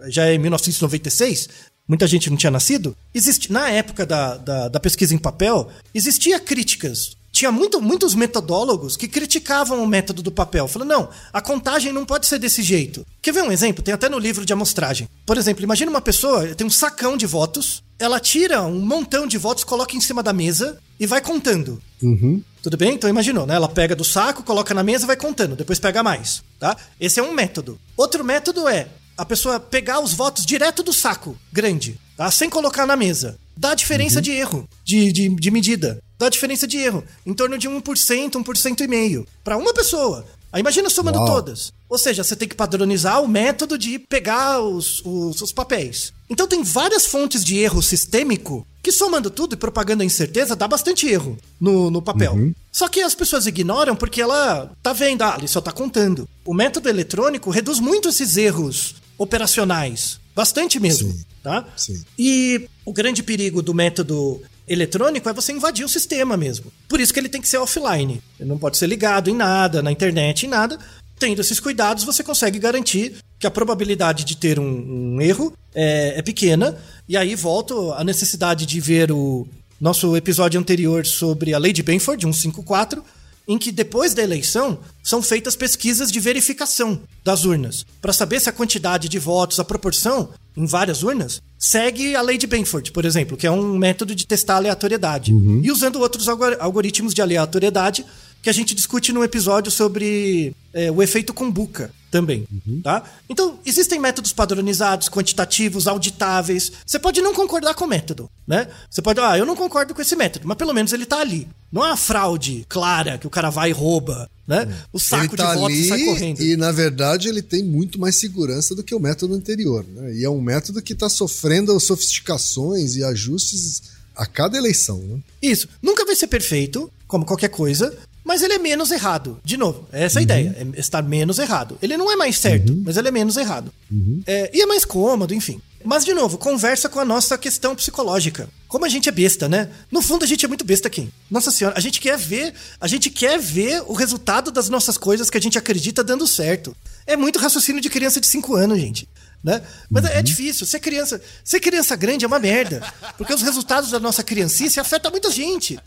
já é 1996, muita gente não tinha nascido. Existe, na época da, da, da pesquisa em papel, existia críticas tinha muito, muitos metodólogos que criticavam o método do papel, falando, não, a contagem não pode ser desse jeito. Quer ver um exemplo? Tem até no livro de amostragem. Por exemplo, imagina uma pessoa, tem um sacão de votos, ela tira um montão de votos, coloca em cima da mesa e vai contando. Uhum. Tudo bem? Então imaginou, né? Ela pega do saco, coloca na mesa e vai contando, depois pega mais, tá? Esse é um método. Outro método é a pessoa pegar os votos direto do saco grande, tá? Sem colocar na mesa. Dá diferença uhum. de erro, de, de, de medida dá diferença de erro, em torno de 1%, 1% e meio, para uma pessoa. Aí imagina somando Uau. todas. Ou seja, você tem que padronizar o método de pegar os, os, os, papéis. Então tem várias fontes de erro sistêmico que somando tudo e propaganda incerteza dá bastante erro no, no papel. Uhum. Só que as pessoas ignoram porque ela tá vendo, ah, ele só tá contando. O método eletrônico reduz muito esses erros operacionais. Bastante mesmo, Sim. tá? Sim. E o grande perigo do método eletrônico é você invadir o sistema mesmo. Por isso que ele tem que ser offline. Ele não pode ser ligado em nada, na internet, em nada. Tendo esses cuidados, você consegue garantir que a probabilidade de ter um, um erro é, é pequena. E aí volto à necessidade de ver o nosso episódio anterior sobre a lei de Benford, 154, em que depois da eleição são feitas pesquisas de verificação das urnas, para saber se a quantidade de votos, a proporção em várias urnas, segue a lei de Benford, por exemplo, que é um método de testar aleatoriedade. Uhum. E usando outros algoritmos de aleatoriedade que a gente discute no episódio sobre é, o efeito Kumbuka também, uhum. tá? Então, existem métodos padronizados, quantitativos, auditáveis. Você pode não concordar com o método, né? Você pode, ah, eu não concordo com esse método, mas pelo menos ele tá ali. Não é uma fraude clara que o cara vai e rouba, né? O saco tá de votos ali, sai correndo. E, na verdade, ele tem muito mais segurança do que o método anterior, né? E é um método que está sofrendo sofisticações e ajustes a cada eleição, né? Isso. Nunca vai ser perfeito, como qualquer coisa, mas ele é menos errado. De novo, essa é a uhum. ideia, é estar menos errado. Ele não é mais certo, uhum. mas ele é menos errado. Uhum. É, e é mais cômodo, enfim. Mas, de novo, conversa com a nossa questão psicológica. Como a gente é besta, né? No fundo, a gente é muito besta aqui. Nossa senhora, a gente quer ver, a gente quer ver o resultado das nossas coisas que a gente acredita dando certo. É muito raciocínio de criança de 5 anos, gente. Né? Mas é uhum. é difícil. Ser criança, ser criança grande é uma merda. Porque os resultados da nossa criancice afetam muita gente.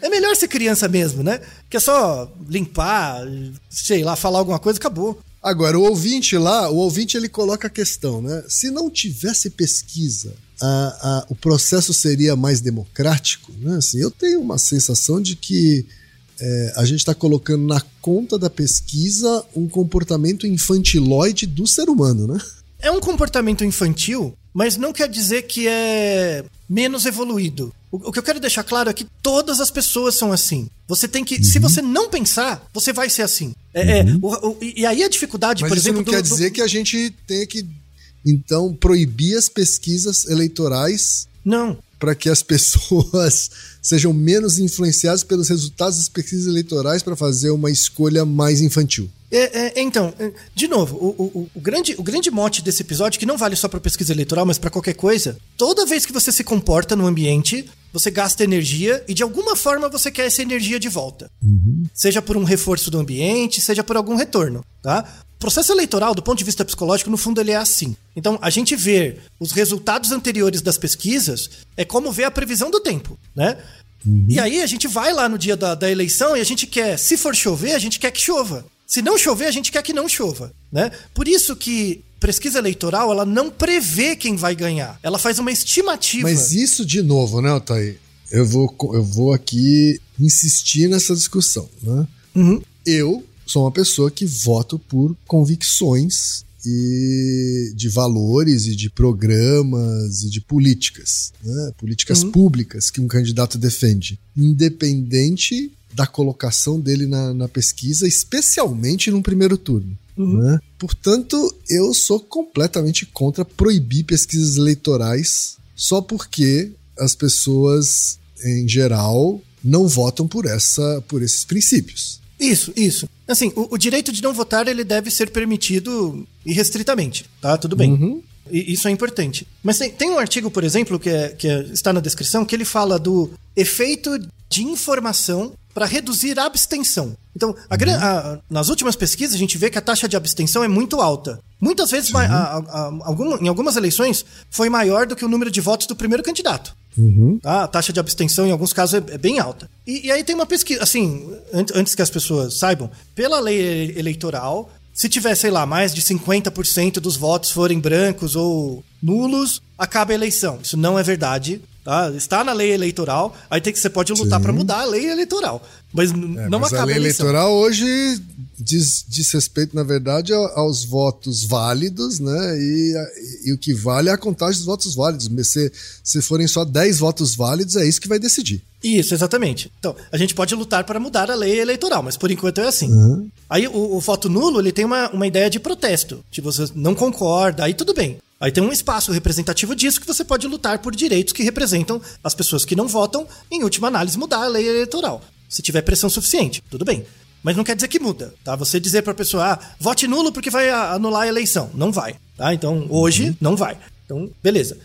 É melhor ser criança mesmo, né? Que é só limpar, sei lá, falar alguma coisa, acabou. Agora, o ouvinte lá, o ouvinte ele coloca a questão, né? Se não tivesse pesquisa, a, a, o processo seria mais democrático, né? Assim, eu tenho uma sensação de que é, a gente está colocando na conta da pesquisa um comportamento infantiloide do ser humano, né? É um comportamento infantil, mas não quer dizer que é menos evoluído. O, que eu quero deixar claro é que todas as pessoas são assim. Você tem que. Uhum. Se você não pensar, você vai ser assim. É, é uhum. o, o, e aí a dificuldade, Mas por isso exemplo. não do, quer do... dizer que a gente tenha que, então, proibir as pesquisas eleitorais. Não. Para que as pessoas sejam menos influenciadas pelos resultados das pesquisas eleitorais para fazer uma escolha mais infantil. É, é, então, é, de novo, o, o, o, grande, o grande mote desse episódio, que não vale só para pesquisa eleitoral, mas para qualquer coisa, toda vez que você se comporta no ambiente, você gasta energia e de alguma forma você quer essa energia de volta. Uhum. Seja por um reforço do ambiente, seja por algum retorno, tá? O processo eleitoral, do ponto de vista psicológico, no fundo ele é assim. Então, a gente vê os resultados anteriores das pesquisas é como ver a previsão do tempo, né? Uhum. E aí a gente vai lá no dia da, da eleição e a gente quer, se for chover, a gente quer que chova. Se não chover, a gente quer que não chova, né? Por isso que pesquisa eleitoral, ela não prevê quem vai ganhar. Ela faz uma estimativa. Mas isso de novo, né, Otay? Eu vou, eu vou aqui insistir nessa discussão, né? Uhum. Eu sou uma pessoa que voto por convicções e de valores e de programas e de políticas, né? políticas uhum. públicas que um candidato defende, independente da colocação dele na, na pesquisa, especialmente num primeiro turno. Uhum. Né? Portanto, eu sou completamente contra proibir pesquisas eleitorais só porque as pessoas, em geral, não votam por, essa, por esses princípios. Isso, isso. Assim, o, o, direito de não votar ele deve ser permitido irrestritamente, tá? Tudo bem. Uhum. E isso é importante. Mas tem, tem, um artigo, por exemplo, que, é, que é, está na descrição, que ele fala do efeito de informação para reduzir a abstenção. Então, a, uhum. a, nas últimas pesquisas, a gente vê que a taxa de abstenção é muito alta. Muitas vezes, a, algum, em algumas eleições, foi maior do que o número de votos do primeiro candidato. Uhum. Tá? A taxa de abstenção, em alguns casos, é, é bem alta. E, e, aí tem uma pesquisa, assim, antes que as pessoas saibam, pela lei eleitoral, se tiver, sei lá, mais de 50% dos votos forem brancos ou nulos, acaba a eleição. Isso não é verdade. Tá? Está na lei eleitoral, aí tem que você pode lutar para mudar a lei eleitoral. Mas é, não mas acaba a lei a eleitoral hoje diz, diz respeito, na verdade, aos votos válidos, né? E, e, e, o que vale é a contagem dos votos válidos. Se, se forem só 10 votos válidos, é isso que vai decidir. Isso, exatamente. Então, a gente pode lutar para mudar a lei eleitoral, mas por enquanto é assim. Uhum. Aí o, o, voto nulo, ele tem uma, uma ideia de protesto. Se você não concorda, aí tudo bem. Aí tem um espaço representativo disso que você pode lutar por direitos que representam as pessoas que não votam, em última análise, mudar a lei eleitoral. Se tiver pressão suficiente, tudo bem. Mas não quer dizer que muda, tá? Você dizer para a pessoa, ah, vote nulo porque vai anular a eleição. Não vai, tá? Então, hoje, uhum. não vai. Então, beleza.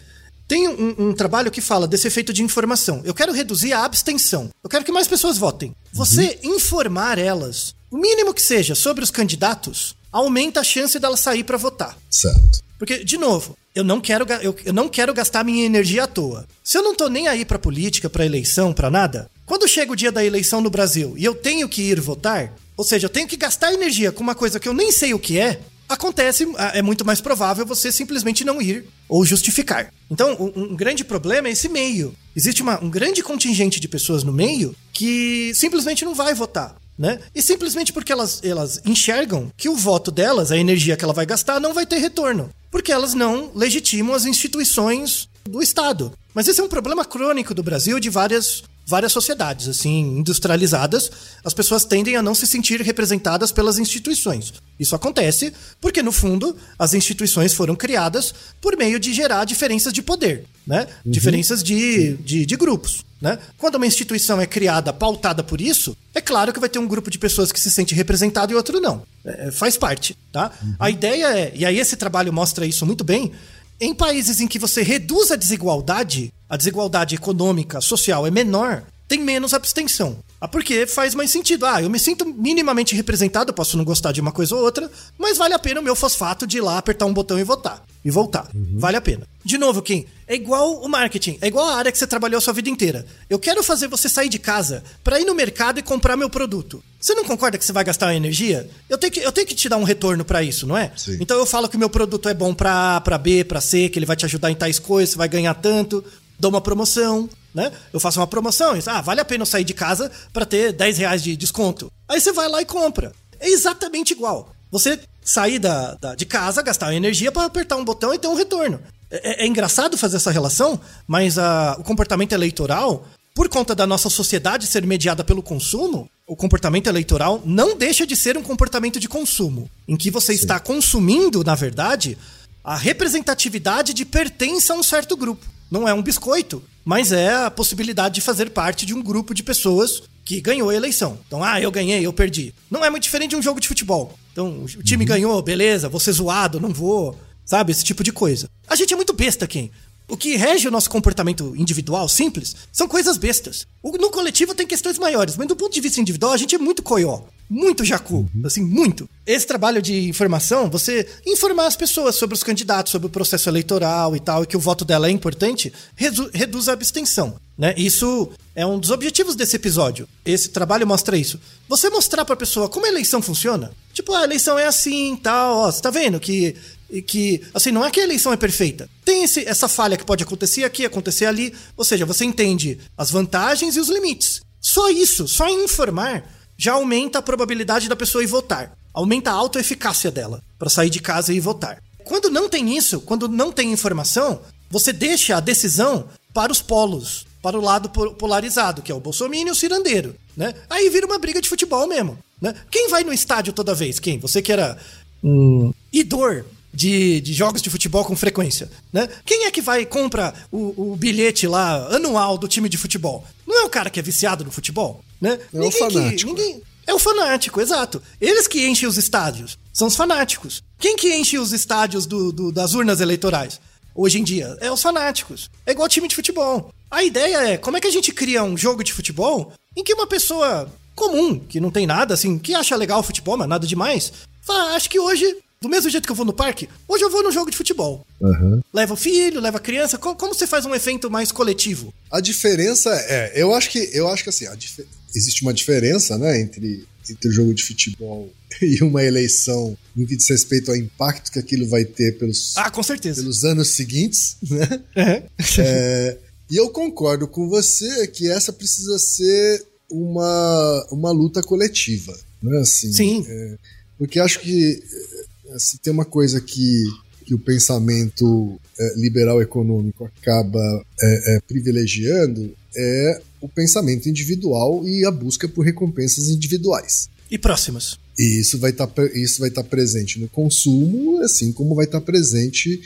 Tem um, um, trabalho que fala desse efeito de informação. Eu quero reduzir a abstenção. Eu quero que mais pessoas votem. Você uhum. informar elas, o mínimo que seja, sobre os candidatos, aumenta a chance dela sair para votar. Certo. Porque, de novo, eu não quero, eu, eu não quero gastar minha energia à toa. Se eu não tô nem aí pra política, pra eleição, pra nada, quando chega o dia da eleição no Brasil e eu tenho que ir votar, ou seja, eu tenho que gastar energia com uma coisa que eu nem sei o que é, acontece, é muito mais provável você simplesmente não ir ou justificar. Então, um, um grande problema é esse meio. Existe uma, um grande contingente de pessoas no meio que simplesmente não vai votar né? E simplesmente porque elas, elas enxergam que o voto delas, a energia que ela vai gastar, não vai ter retorno. Porque elas não legitimam as instituições do Estado. Mas esse é um problema crônico do Brasil de várias várias sociedades assim industrializadas, as pessoas tendem a não se sentir representadas pelas instituições. Isso acontece porque no fundo as instituições foram criadas por meio de gerar diferenças de poder, né? Uhum. Diferenças de, de, de grupos. Né? Quando uma instituição é criada pautada por isso, é claro que vai ter um grupo de pessoas que se sente representado e outro não. É, é, faz parte. Tá? Uhum. A ideia é, e aí esse trabalho mostra isso muito bem, em países em que você reduz a desigualdade, a desigualdade econômica, social é menor, tem menos abstenção. Ah, porque faz mais sentido. Ah, eu me sinto minimamente representado, posso não gostar de uma coisa ou outra, mas vale a pena o meu fosfato de ir lá apertar um botão e votar. E voltar. Uhum. Vale a pena. De novo, Kim, é igual o marketing, é igual a área que você trabalhou a sua vida inteira. Eu quero fazer você sair de casa para ir no mercado e comprar meu produto. Você não concorda que você vai gastar energia? Eu tenho que, eu tenho que te dar um retorno para isso, não é? Sim. Então eu falo que o meu produto é bom para A, para B, para C, que ele vai te ajudar em tais coisas, você vai ganhar tanto, dou uma promoção né? Eu faço uma promoção, e, ah, vale a pena eu sair de casa para ter 10 reais de desconto. Aí você vai lá e compra. É exatamente igual. Você sair da, da de casa, gastar energia para apertar um botão e ter um retorno. É, é, é engraçado fazer essa relação, mas a, o comportamento eleitoral, por conta da nossa sociedade ser mediada pelo consumo, o comportamento eleitoral não deixa de ser um comportamento de consumo, em que você Sim. está consumindo, na verdade, a representatividade de pertença a um certo grupo. Não é um biscoito, mas é a possibilidade de fazer parte de um grupo de pessoas que ganhou a eleição. Então, ah, eu ganhei, eu perdi. Não é muito diferente de um jogo de futebol. Então, o time uhum. ganhou, beleza, vou ser zoado, não vou. Sabe? Esse tipo de coisa. A gente é muito besta, quem? O que rege o nosso comportamento individual, simples, são coisas bestas. No coletivo tem questões maiores, mas do ponto de vista individual, a gente é muito coió. Muito jacu. Uhum. Assim, muito. Esse trabalho de informação, você informar as pessoas sobre os candidatos, sobre o processo eleitoral e tal, e que o voto dela é importante, reduz a abstenção. Né? Isso é um dos objetivos desse episódio. Esse trabalho mostra isso. Você mostrar pra pessoa como a eleição funciona. Tipo, a eleição é assim, tal, ó, você tá vendo que e que, assim, não é que a eleição é perfeita. Tem esse, essa falha que pode acontecer aqui, acontecer ali. Ou seja, você entende as vantagens e os limites. Só isso, só informar, já aumenta a probabilidade da pessoa ir votar. Aumenta a autoeficácia dela para sair de casa e ir votar. Quando não tem isso, quando não tem informação, você deixa a decisão para os polos. para o lado po- polarizado, que é o Bolsonaro e o cirandeiro, né? Aí vira uma briga de futebol mesmo, né? Quem vai no estádio toda vez? Quem? Você que era um idor de, de jogos de futebol com frequência, né? Quem é que vai e compra o, o bilhete lá anual do time de futebol? Não é o cara que é viciado no futebol, né? É o que- fanático. ninguém, é o fanático, exato. Eles que enchem os estádios. São os fanáticos. Quem que enche os estádios do- do- das urnas eleitorais? Hoje em dia, é os fanáticos. É igual time de futebol. A ideia é, como é que a gente cria um jogo de futebol em que uma pessoa comum, que não tem nada, assim, que acha legal o futebol, mas nada demais, fala, "Ah, acho que hoje, do mesmo jeito que eu vou no parque, hoje eu vou no jogo de futebol. Leva o filho, leva a criança. Co- Como, você faz um evento mais coletivo? A diferença é, eu acho que eu acho que assim, a dife- existe uma diferença, né, entre entre o jogo de futebol e uma eleição no que diz respeito ao impacto que aquilo vai ter pelos, Ah, com certeza. pelos anos seguintes, né? É. É, e eu concordo com você que essa precisa ser uma, uma luta coletiva, né? Assim, Sim. é, porque acho que se tem uma coisa que, que o pensamento é, liberal econômico acaba é, é, privilegiando é o pensamento individual e a busca por recompensas individuais. E próximas. E isso vai estar isso vai estar presente no consumo, assim como vai estar presente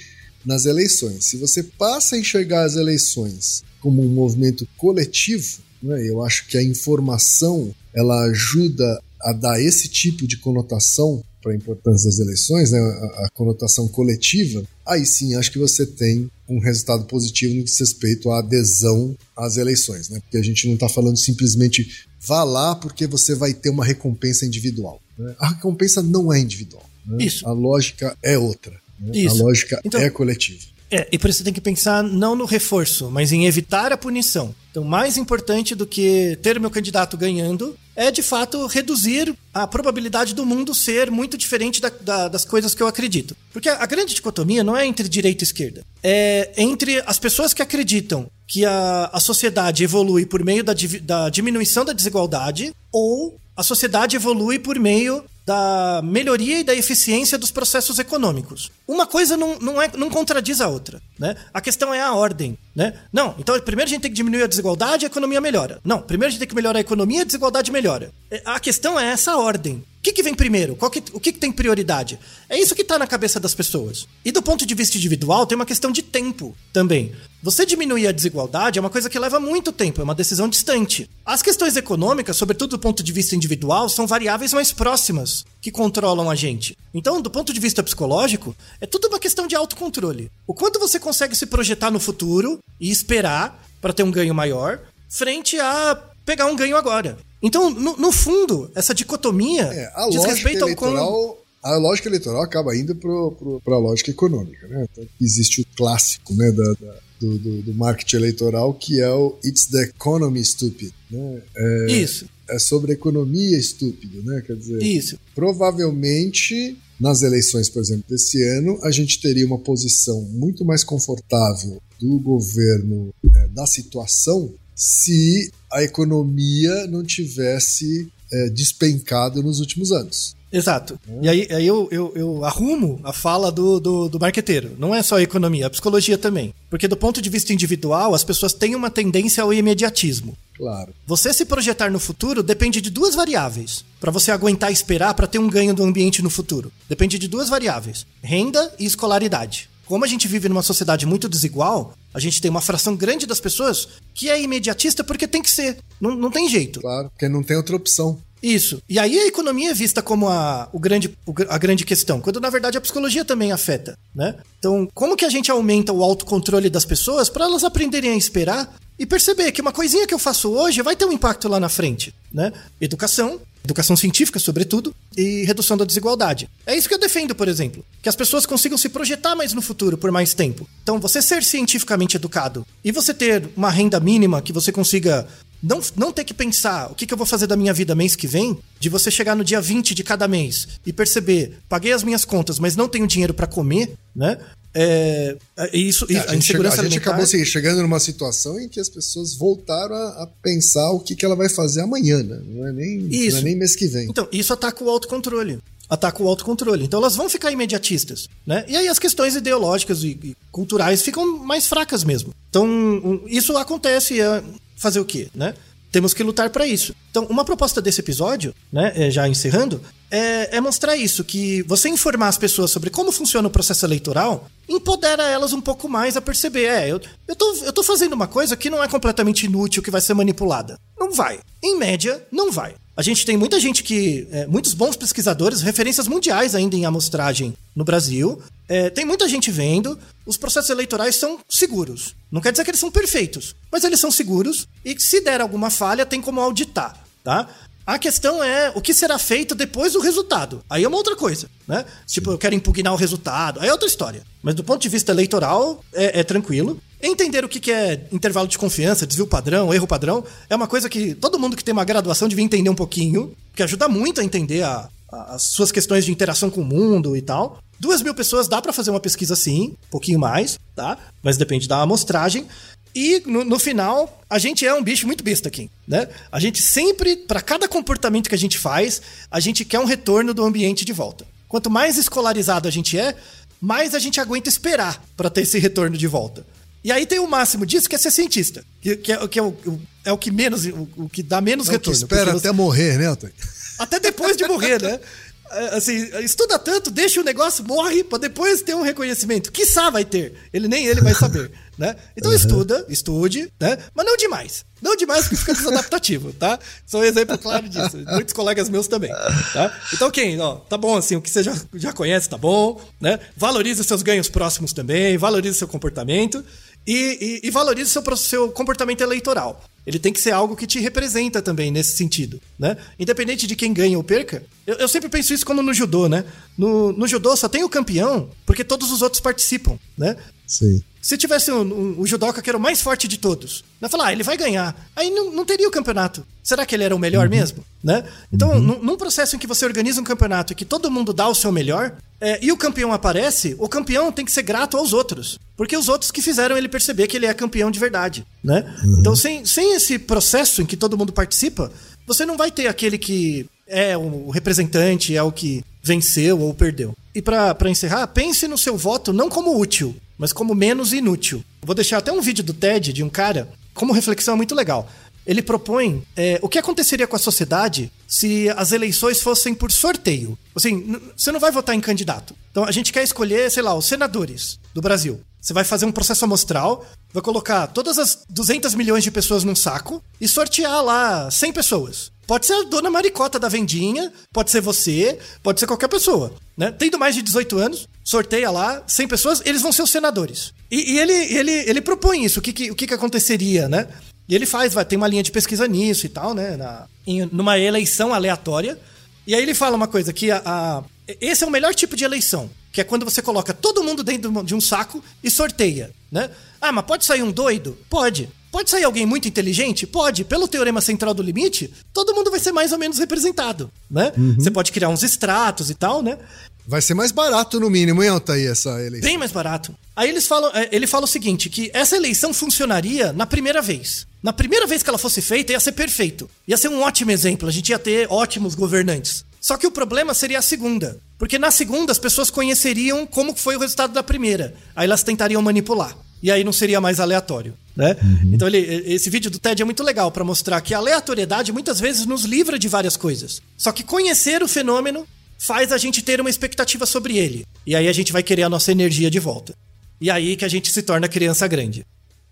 nas eleições. Se você passa a enxergar as eleições como um movimento coletivo, né, eu acho que a informação ela ajuda a dar esse tipo de conotação para a importância das eleições, né, a, a conotação coletiva, aí sim acho que você tem um resultado positivo no que diz respeito à adesão às eleições, né? Porque a gente não está falando simplesmente vá lá porque você vai ter uma recompensa individual. né? A recompensa não é individual. né? Isso. A lógica é outra. né? A lógica Então- é coletiva. É, e por isso tem que pensar não no reforço, mas em evitar a punição. Então, mais importante do que ter meu candidato ganhando é, de fato, reduzir a probabilidade do mundo ser muito diferente da- da- das coisas que eu acredito. Porque a, a grande dicotomia não é entre direita e esquerda. É entre as pessoas que acreditam que a, a sociedade evolui por meio da, da diminuição da desigualdade ou a sociedade evolui por meio da melhoria e da eficiência dos processos econômicos. Uma coisa não, não, é, não contradiz a outra. Né? A questão é a ordem. Né? Não, então primeiro a gente tem que diminuir a desigualdade e a economia melhora. Não, primeiro a gente tem que melhorar a economia e a desigualdade melhora. É, A questão é essa ordem. O que, que vem primeiro? Que- o que, que tem prioridade? É isso que está na cabeça das pessoas. E do ponto de vista individual, tem uma questão de tempo também. Você diminuir a desigualdade é uma coisa que leva muito tempo, é uma decisão distante. As questões econômicas, sobretudo do ponto de vista individual, são variáveis mais próximas que controlam a gente. Então, do ponto de vista psicológico, é tudo uma questão de autocontrole. O quanto você consegue se projetar no futuro e esperar para ter um ganho maior, frente a pegar um ganho agora. Então, no, no fundo, essa dicotomia É, a diz respeito ao eleitoral, a lógica eleitoral acaba indo para a lógica econômica, né? Então, existe o clássico, né, da, da- do, do, do marketing eleitoral que é o It's the economy stupid, né? É, Isso, é sobre economia estúpido, né? Quer dizer, isso. provavelmente nas eleições, por exemplo, desse ano, a gente teria uma posição muito mais confortável do governo eh, da situação se a economia não tivesse eh, despencado nos últimos anos. Exato. E aí, aí eu, eu, eu arrumo a fala do, do, do marqueteiro. Não é só a economia, a psicologia também. Porque do ponto de vista individual, as pessoas têm uma tendência ao imediatismo. Claro. Você se projetar no futuro depende de duas variáveis. Para você aguentar esperar para ter um ganho do ambiente no futuro. Depende de duas variáveis: renda e escolaridade. Como a gente vive numa sociedade muito desigual, a gente tem uma fração grande das pessoas que é imediatista porque tem que ser. Não, não tem jeito. Claro, porque não tem outra opção. Isso. E aí a economia é vista como a, o grande, a grande questão, quando na verdade a psicologia também afeta, né? Então, como que a gente aumenta o autocontrole das pessoas para elas aprenderem a esperar e perceber que uma coisinha que eu faço hoje vai ter um impacto lá na frente, né? Educação, educação científica, sobretudo, e redução da desigualdade. É isso que eu defendo, por exemplo, que as pessoas consigam se projetar mais no futuro por mais tempo. Então, você ser cientificamente educado e você ter uma renda mínima que você consiga não, não ter que pensar o que, que eu vou fazer da minha vida mês que vem, de você chegar no dia 20 de cada mês e perceber, paguei as minhas contas, mas não tenho dinheiro para comer, né? É, é, isso, É, a, a, gente, chega- insegurança a gente acabou assim, chegando numa situação em que as pessoas voltaram a, a pensar o que, que ela vai fazer amanhã, né? Não é nem, Isso. Não é nem mês que vem. Então, isso ataca o autocontrole. ataca o autocontrole. Então elas vão ficar imediatistas, né? E aí as questões ideológicas e, culturais ficam mais fracas mesmo. Então isso acontece, é fazer o quê, né? Temos que lutar para isso. Então, uma proposta desse episódio, né, é, já encerrando, é, é, mostrar isso, que você informar as pessoas sobre como funciona o processo eleitoral empodera elas um pouco mais a perceber, é, eu, eu, tô, eu tô fazendo uma coisa que não é completamente inútil, que vai ser manipulada. Não vai. Em média, não vai. A gente tem muita gente que. É, muitos bons pesquisadores, referências mundiais ainda em amostragem no Brasil. É, tem muita gente vendo. Os processos eleitorais são seguros. Não quer dizer que eles são perfeitos, mas eles são seguros e se der alguma falha, tem como auditar, tá? A questão é o que será feito depois do resultado. Aí é uma outra coisa, né? Tipo, eu quero impugnar o resultado, aí é outra história. Mas do ponto de vista eleitoral, é, é tranquilo. Entender o que é intervalo de confiança, desvio padrão, erro padrão, é uma coisa que todo mundo que tem uma graduação devia entender um pouquinho, que ajuda muito a entender a, a, as suas questões de interação com o mundo e tal. Duas mil pessoas dá para fazer uma pesquisa sim, um pouquinho mais, tá? Mas depende da amostragem. E no, no, final, a gente é um bicho muito besta aqui, né? A gente sempre, para cada comportamento que a gente faz, a gente quer um retorno do ambiente de volta. Quanto mais escolarizado a gente é, mais a gente aguenta esperar para ter esse retorno de volta. E aí tem o máximo disso que é ser cientista, que, que, é, que é, o, é, o, que menos, o, o que dá menos é retorno. Que espera até morrer, né, Antônio? Até depois de morrer, né? É, assim, estuda tanto, deixa o negócio, morre, pra depois ter um reconhecimento. Quiçá vai ter. Ele nem ele vai saber, né? Então uhum. estuda, estude, né? Mas não demais. Não demais que fica desadaptativo, tá? Sou um exemplo claro disso. Muitos colegas meus também, tá? Então quem, ó, tá bom assim, o que você já, já conhece tá bom, né? Valorize os seus ganhos próximos também, valorize o seu comportamento e, e, e valorize seu, seu comportamento eleitoral. Ele tem que ser algo que te representa também nesse sentido, né? Independente de quem ganha ou perca. Eu, eu sempre penso isso como no judô, né? No, no judô só tem o campeão porque todos os outros participam, né? Sim. Se tivesse um, um, um judoca que era o mais forte de todos, né? Falar, ah, ele vai ganhar. Aí não, não teria o campeonato. Será que ele era o melhor uhum. mesmo? Né? Então, uhum. num, processo em que você organiza um campeonato e que todo mundo dá o seu melhor, é, e o campeão aparece, o campeão tem que ser grato aos outros. Porque os outros que fizeram ele perceber que ele é campeão de verdade, né? Uhum. Então, sem, sem esse processo em que todo mundo participa, você não vai ter aquele que é o representante, é o que venceu ou perdeu. E para encerrar, pense no seu voto não como útil, mas como menos inútil. Vou deixar até um vídeo do TED de um cara, como reflexão é muito legal. Ele propõe é, o que aconteceria com a sociedade se as eleições fossem por sorteio. Assim, você não vai votar em candidato. Então a gente quer escolher, sei lá, os senadores do Brasil. Você vai fazer um processo amostral, vai colocar todas as 200 milhões de pessoas num saco e sortear lá 100 pessoas. Pode ser a dona Maricota da vendinha, pode ser você, pode ser qualquer pessoa. Né? Tendo mais de 18 anos, sorteia lá 100 pessoas, eles vão ser os senadores. E, e ele, ele, ele propõe isso, o que, que, o que, que aconteceria, né? E ele faz, vai, tem uma linha de pesquisa nisso e tal, né? Na, em, numa eleição aleatória. E aí ele fala uma coisa, que a, a, esse é o melhor tipo de eleição que é quando você coloca todo mundo dentro de um saco e sorteia, né? Ah, mas pode sair um doido? Pode. Pode sair alguém muito inteligente? Pode. Pelo teorema central do limite, todo mundo vai ser mais ou menos representado, né? Uhum. Você pode criar uns extratos e tal, né? Vai ser mais barato no mínimo, hein, Altair, essa eleição? Bem mais barato. Aí eles falam, é, ele fala o seguinte, que essa eleição funcionaria na primeira vez. Na primeira vez que ela fosse feita, ia ser perfeito. Ia ser um ótimo exemplo, a gente ia ter ótimos governantes. Só que o problema seria a segunda. Porque na segunda as pessoas conheceriam como foi o resultado da primeira. Aí elas tentariam manipular. E aí não seria mais aleatório. Né? Uhum. Então ele, esse vídeo do TED é muito legal para mostrar que a aleatoriedade muitas vezes nos livra de várias coisas. Só que conhecer o fenômeno faz a gente ter uma expectativa sobre ele. E aí a gente vai querer a nossa energia de volta. E aí que a gente se torna criança grande.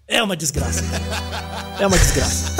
É uma desgraça. É uma desgraça.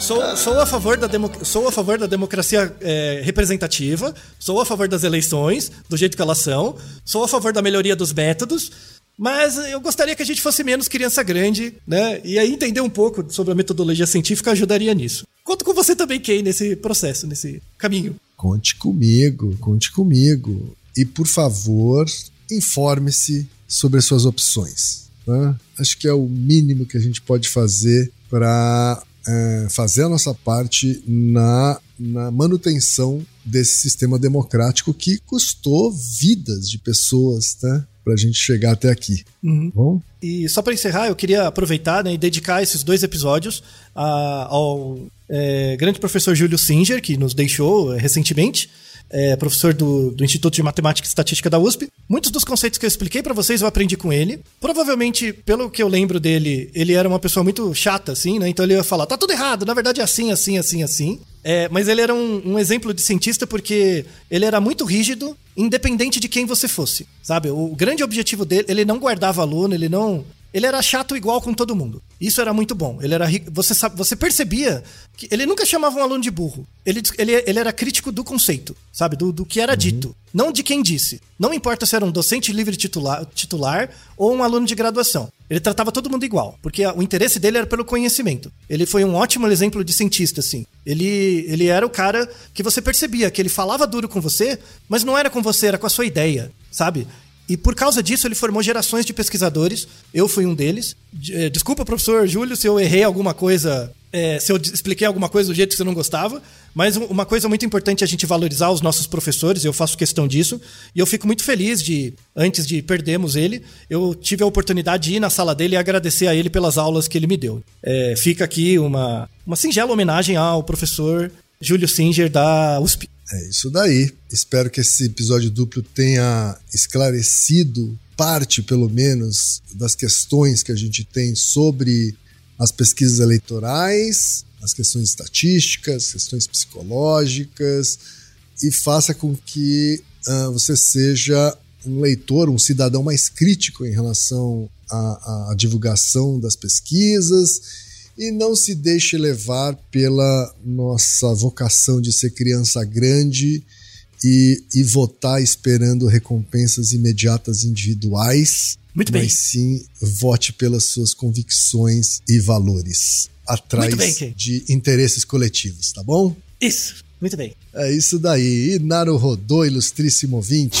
Sou, sou, a, favor da sou a favor da democracia é, representativa, sou a favor das eleições, do jeito que elas são, sou a favor da melhoria dos métodos, mas eu gostaria que a gente fosse menos criança grande, né? E aí entender um pouco sobre a metodologia científica ajudaria nisso. Conto com você também, Kay, nesse processo, nesse caminho. Conte comigo, conte comigo. E por favor, informe-se sobre as suas opções. Né? Acho que é o mínimo que a gente pode fazer para é, fazer a nossa parte na, na manutenção desse sistema democrático que custou vidas de pessoas, né? Para a gente chegar até aqui. Uhum. Bom? E só para encerrar, eu queria aproveitar né, e dedicar esses dois episódios a, ao é, grande professor Júlio Singer, que nos deixou é, recentemente. É, professor do, do Instituto de Matemática e Estatística da USP. Muitos dos conceitos que eu expliquei para vocês eu aprendi com ele. Provavelmente, pelo que eu lembro dele, ele era uma pessoa muito chata, assim, né? Então ele ia falar, tá tudo errado, na verdade é assim, assim, assim, assim. É, mas ele era um, um, exemplo de cientista porque ele era muito rígido, independente de quem você fosse, sabe? O grande objetivo dele, ele não guardava aluno, ele não ele era chato igual com todo mundo. Isso era muito bom. Ele era você sabe, você percebia que ele nunca chamava um aluno de burro. Ele, ele, ele era crítico do conceito, sabe, do, do que era uhum. dito, não de quem disse. Não importa se era um docente livre titular, titular ou um aluno de graduação. Ele tratava todo mundo igual, porque o interesse dele era pelo conhecimento. Ele foi um ótimo exemplo de cientista, assim. Ele, ele era o cara que você percebia que ele falava duro com você, mas não era com você, era com a sua ideia, sabe? E por causa disso, ele formou gerações de pesquisadores. Eu fui um deles. Eh, desculpa, professor Júlio, se eu errei alguma coisa, é, se eu expliquei alguma coisa do jeito que você não gostava. Mas uma coisa muito importante é a gente valorizar os nossos professores, eu faço questão disso. E eu fico muito feliz de, antes de perdermos ele, eu tive a oportunidade de ir na sala dele e agradecer a ele pelas aulas que ele me deu. É, fica aqui uma, uma singela homenagem ao professor Júlio Singer, da USP. É isso daí. Espero que esse episódio duplo tenha esclarecido parte, pelo menos, das questões que a gente tem sobre as pesquisas eleitorais, as questões estatísticas, questões psicológicas, e faça com que uh, você seja um leitor, um cidadão mais crítico em relação à, à divulgação das pesquisas e não se deixe levar pela nossa vocação de ser criança grande e, e votar esperando recompensas imediatas individuais. Muito bem. Mas sim, vote pelas suas convicções e valores, atrás bem, de interesses coletivos, tá bom? Isso, muito bem. É isso daí. E Naru Rodô, ilustríssimo ouvinte.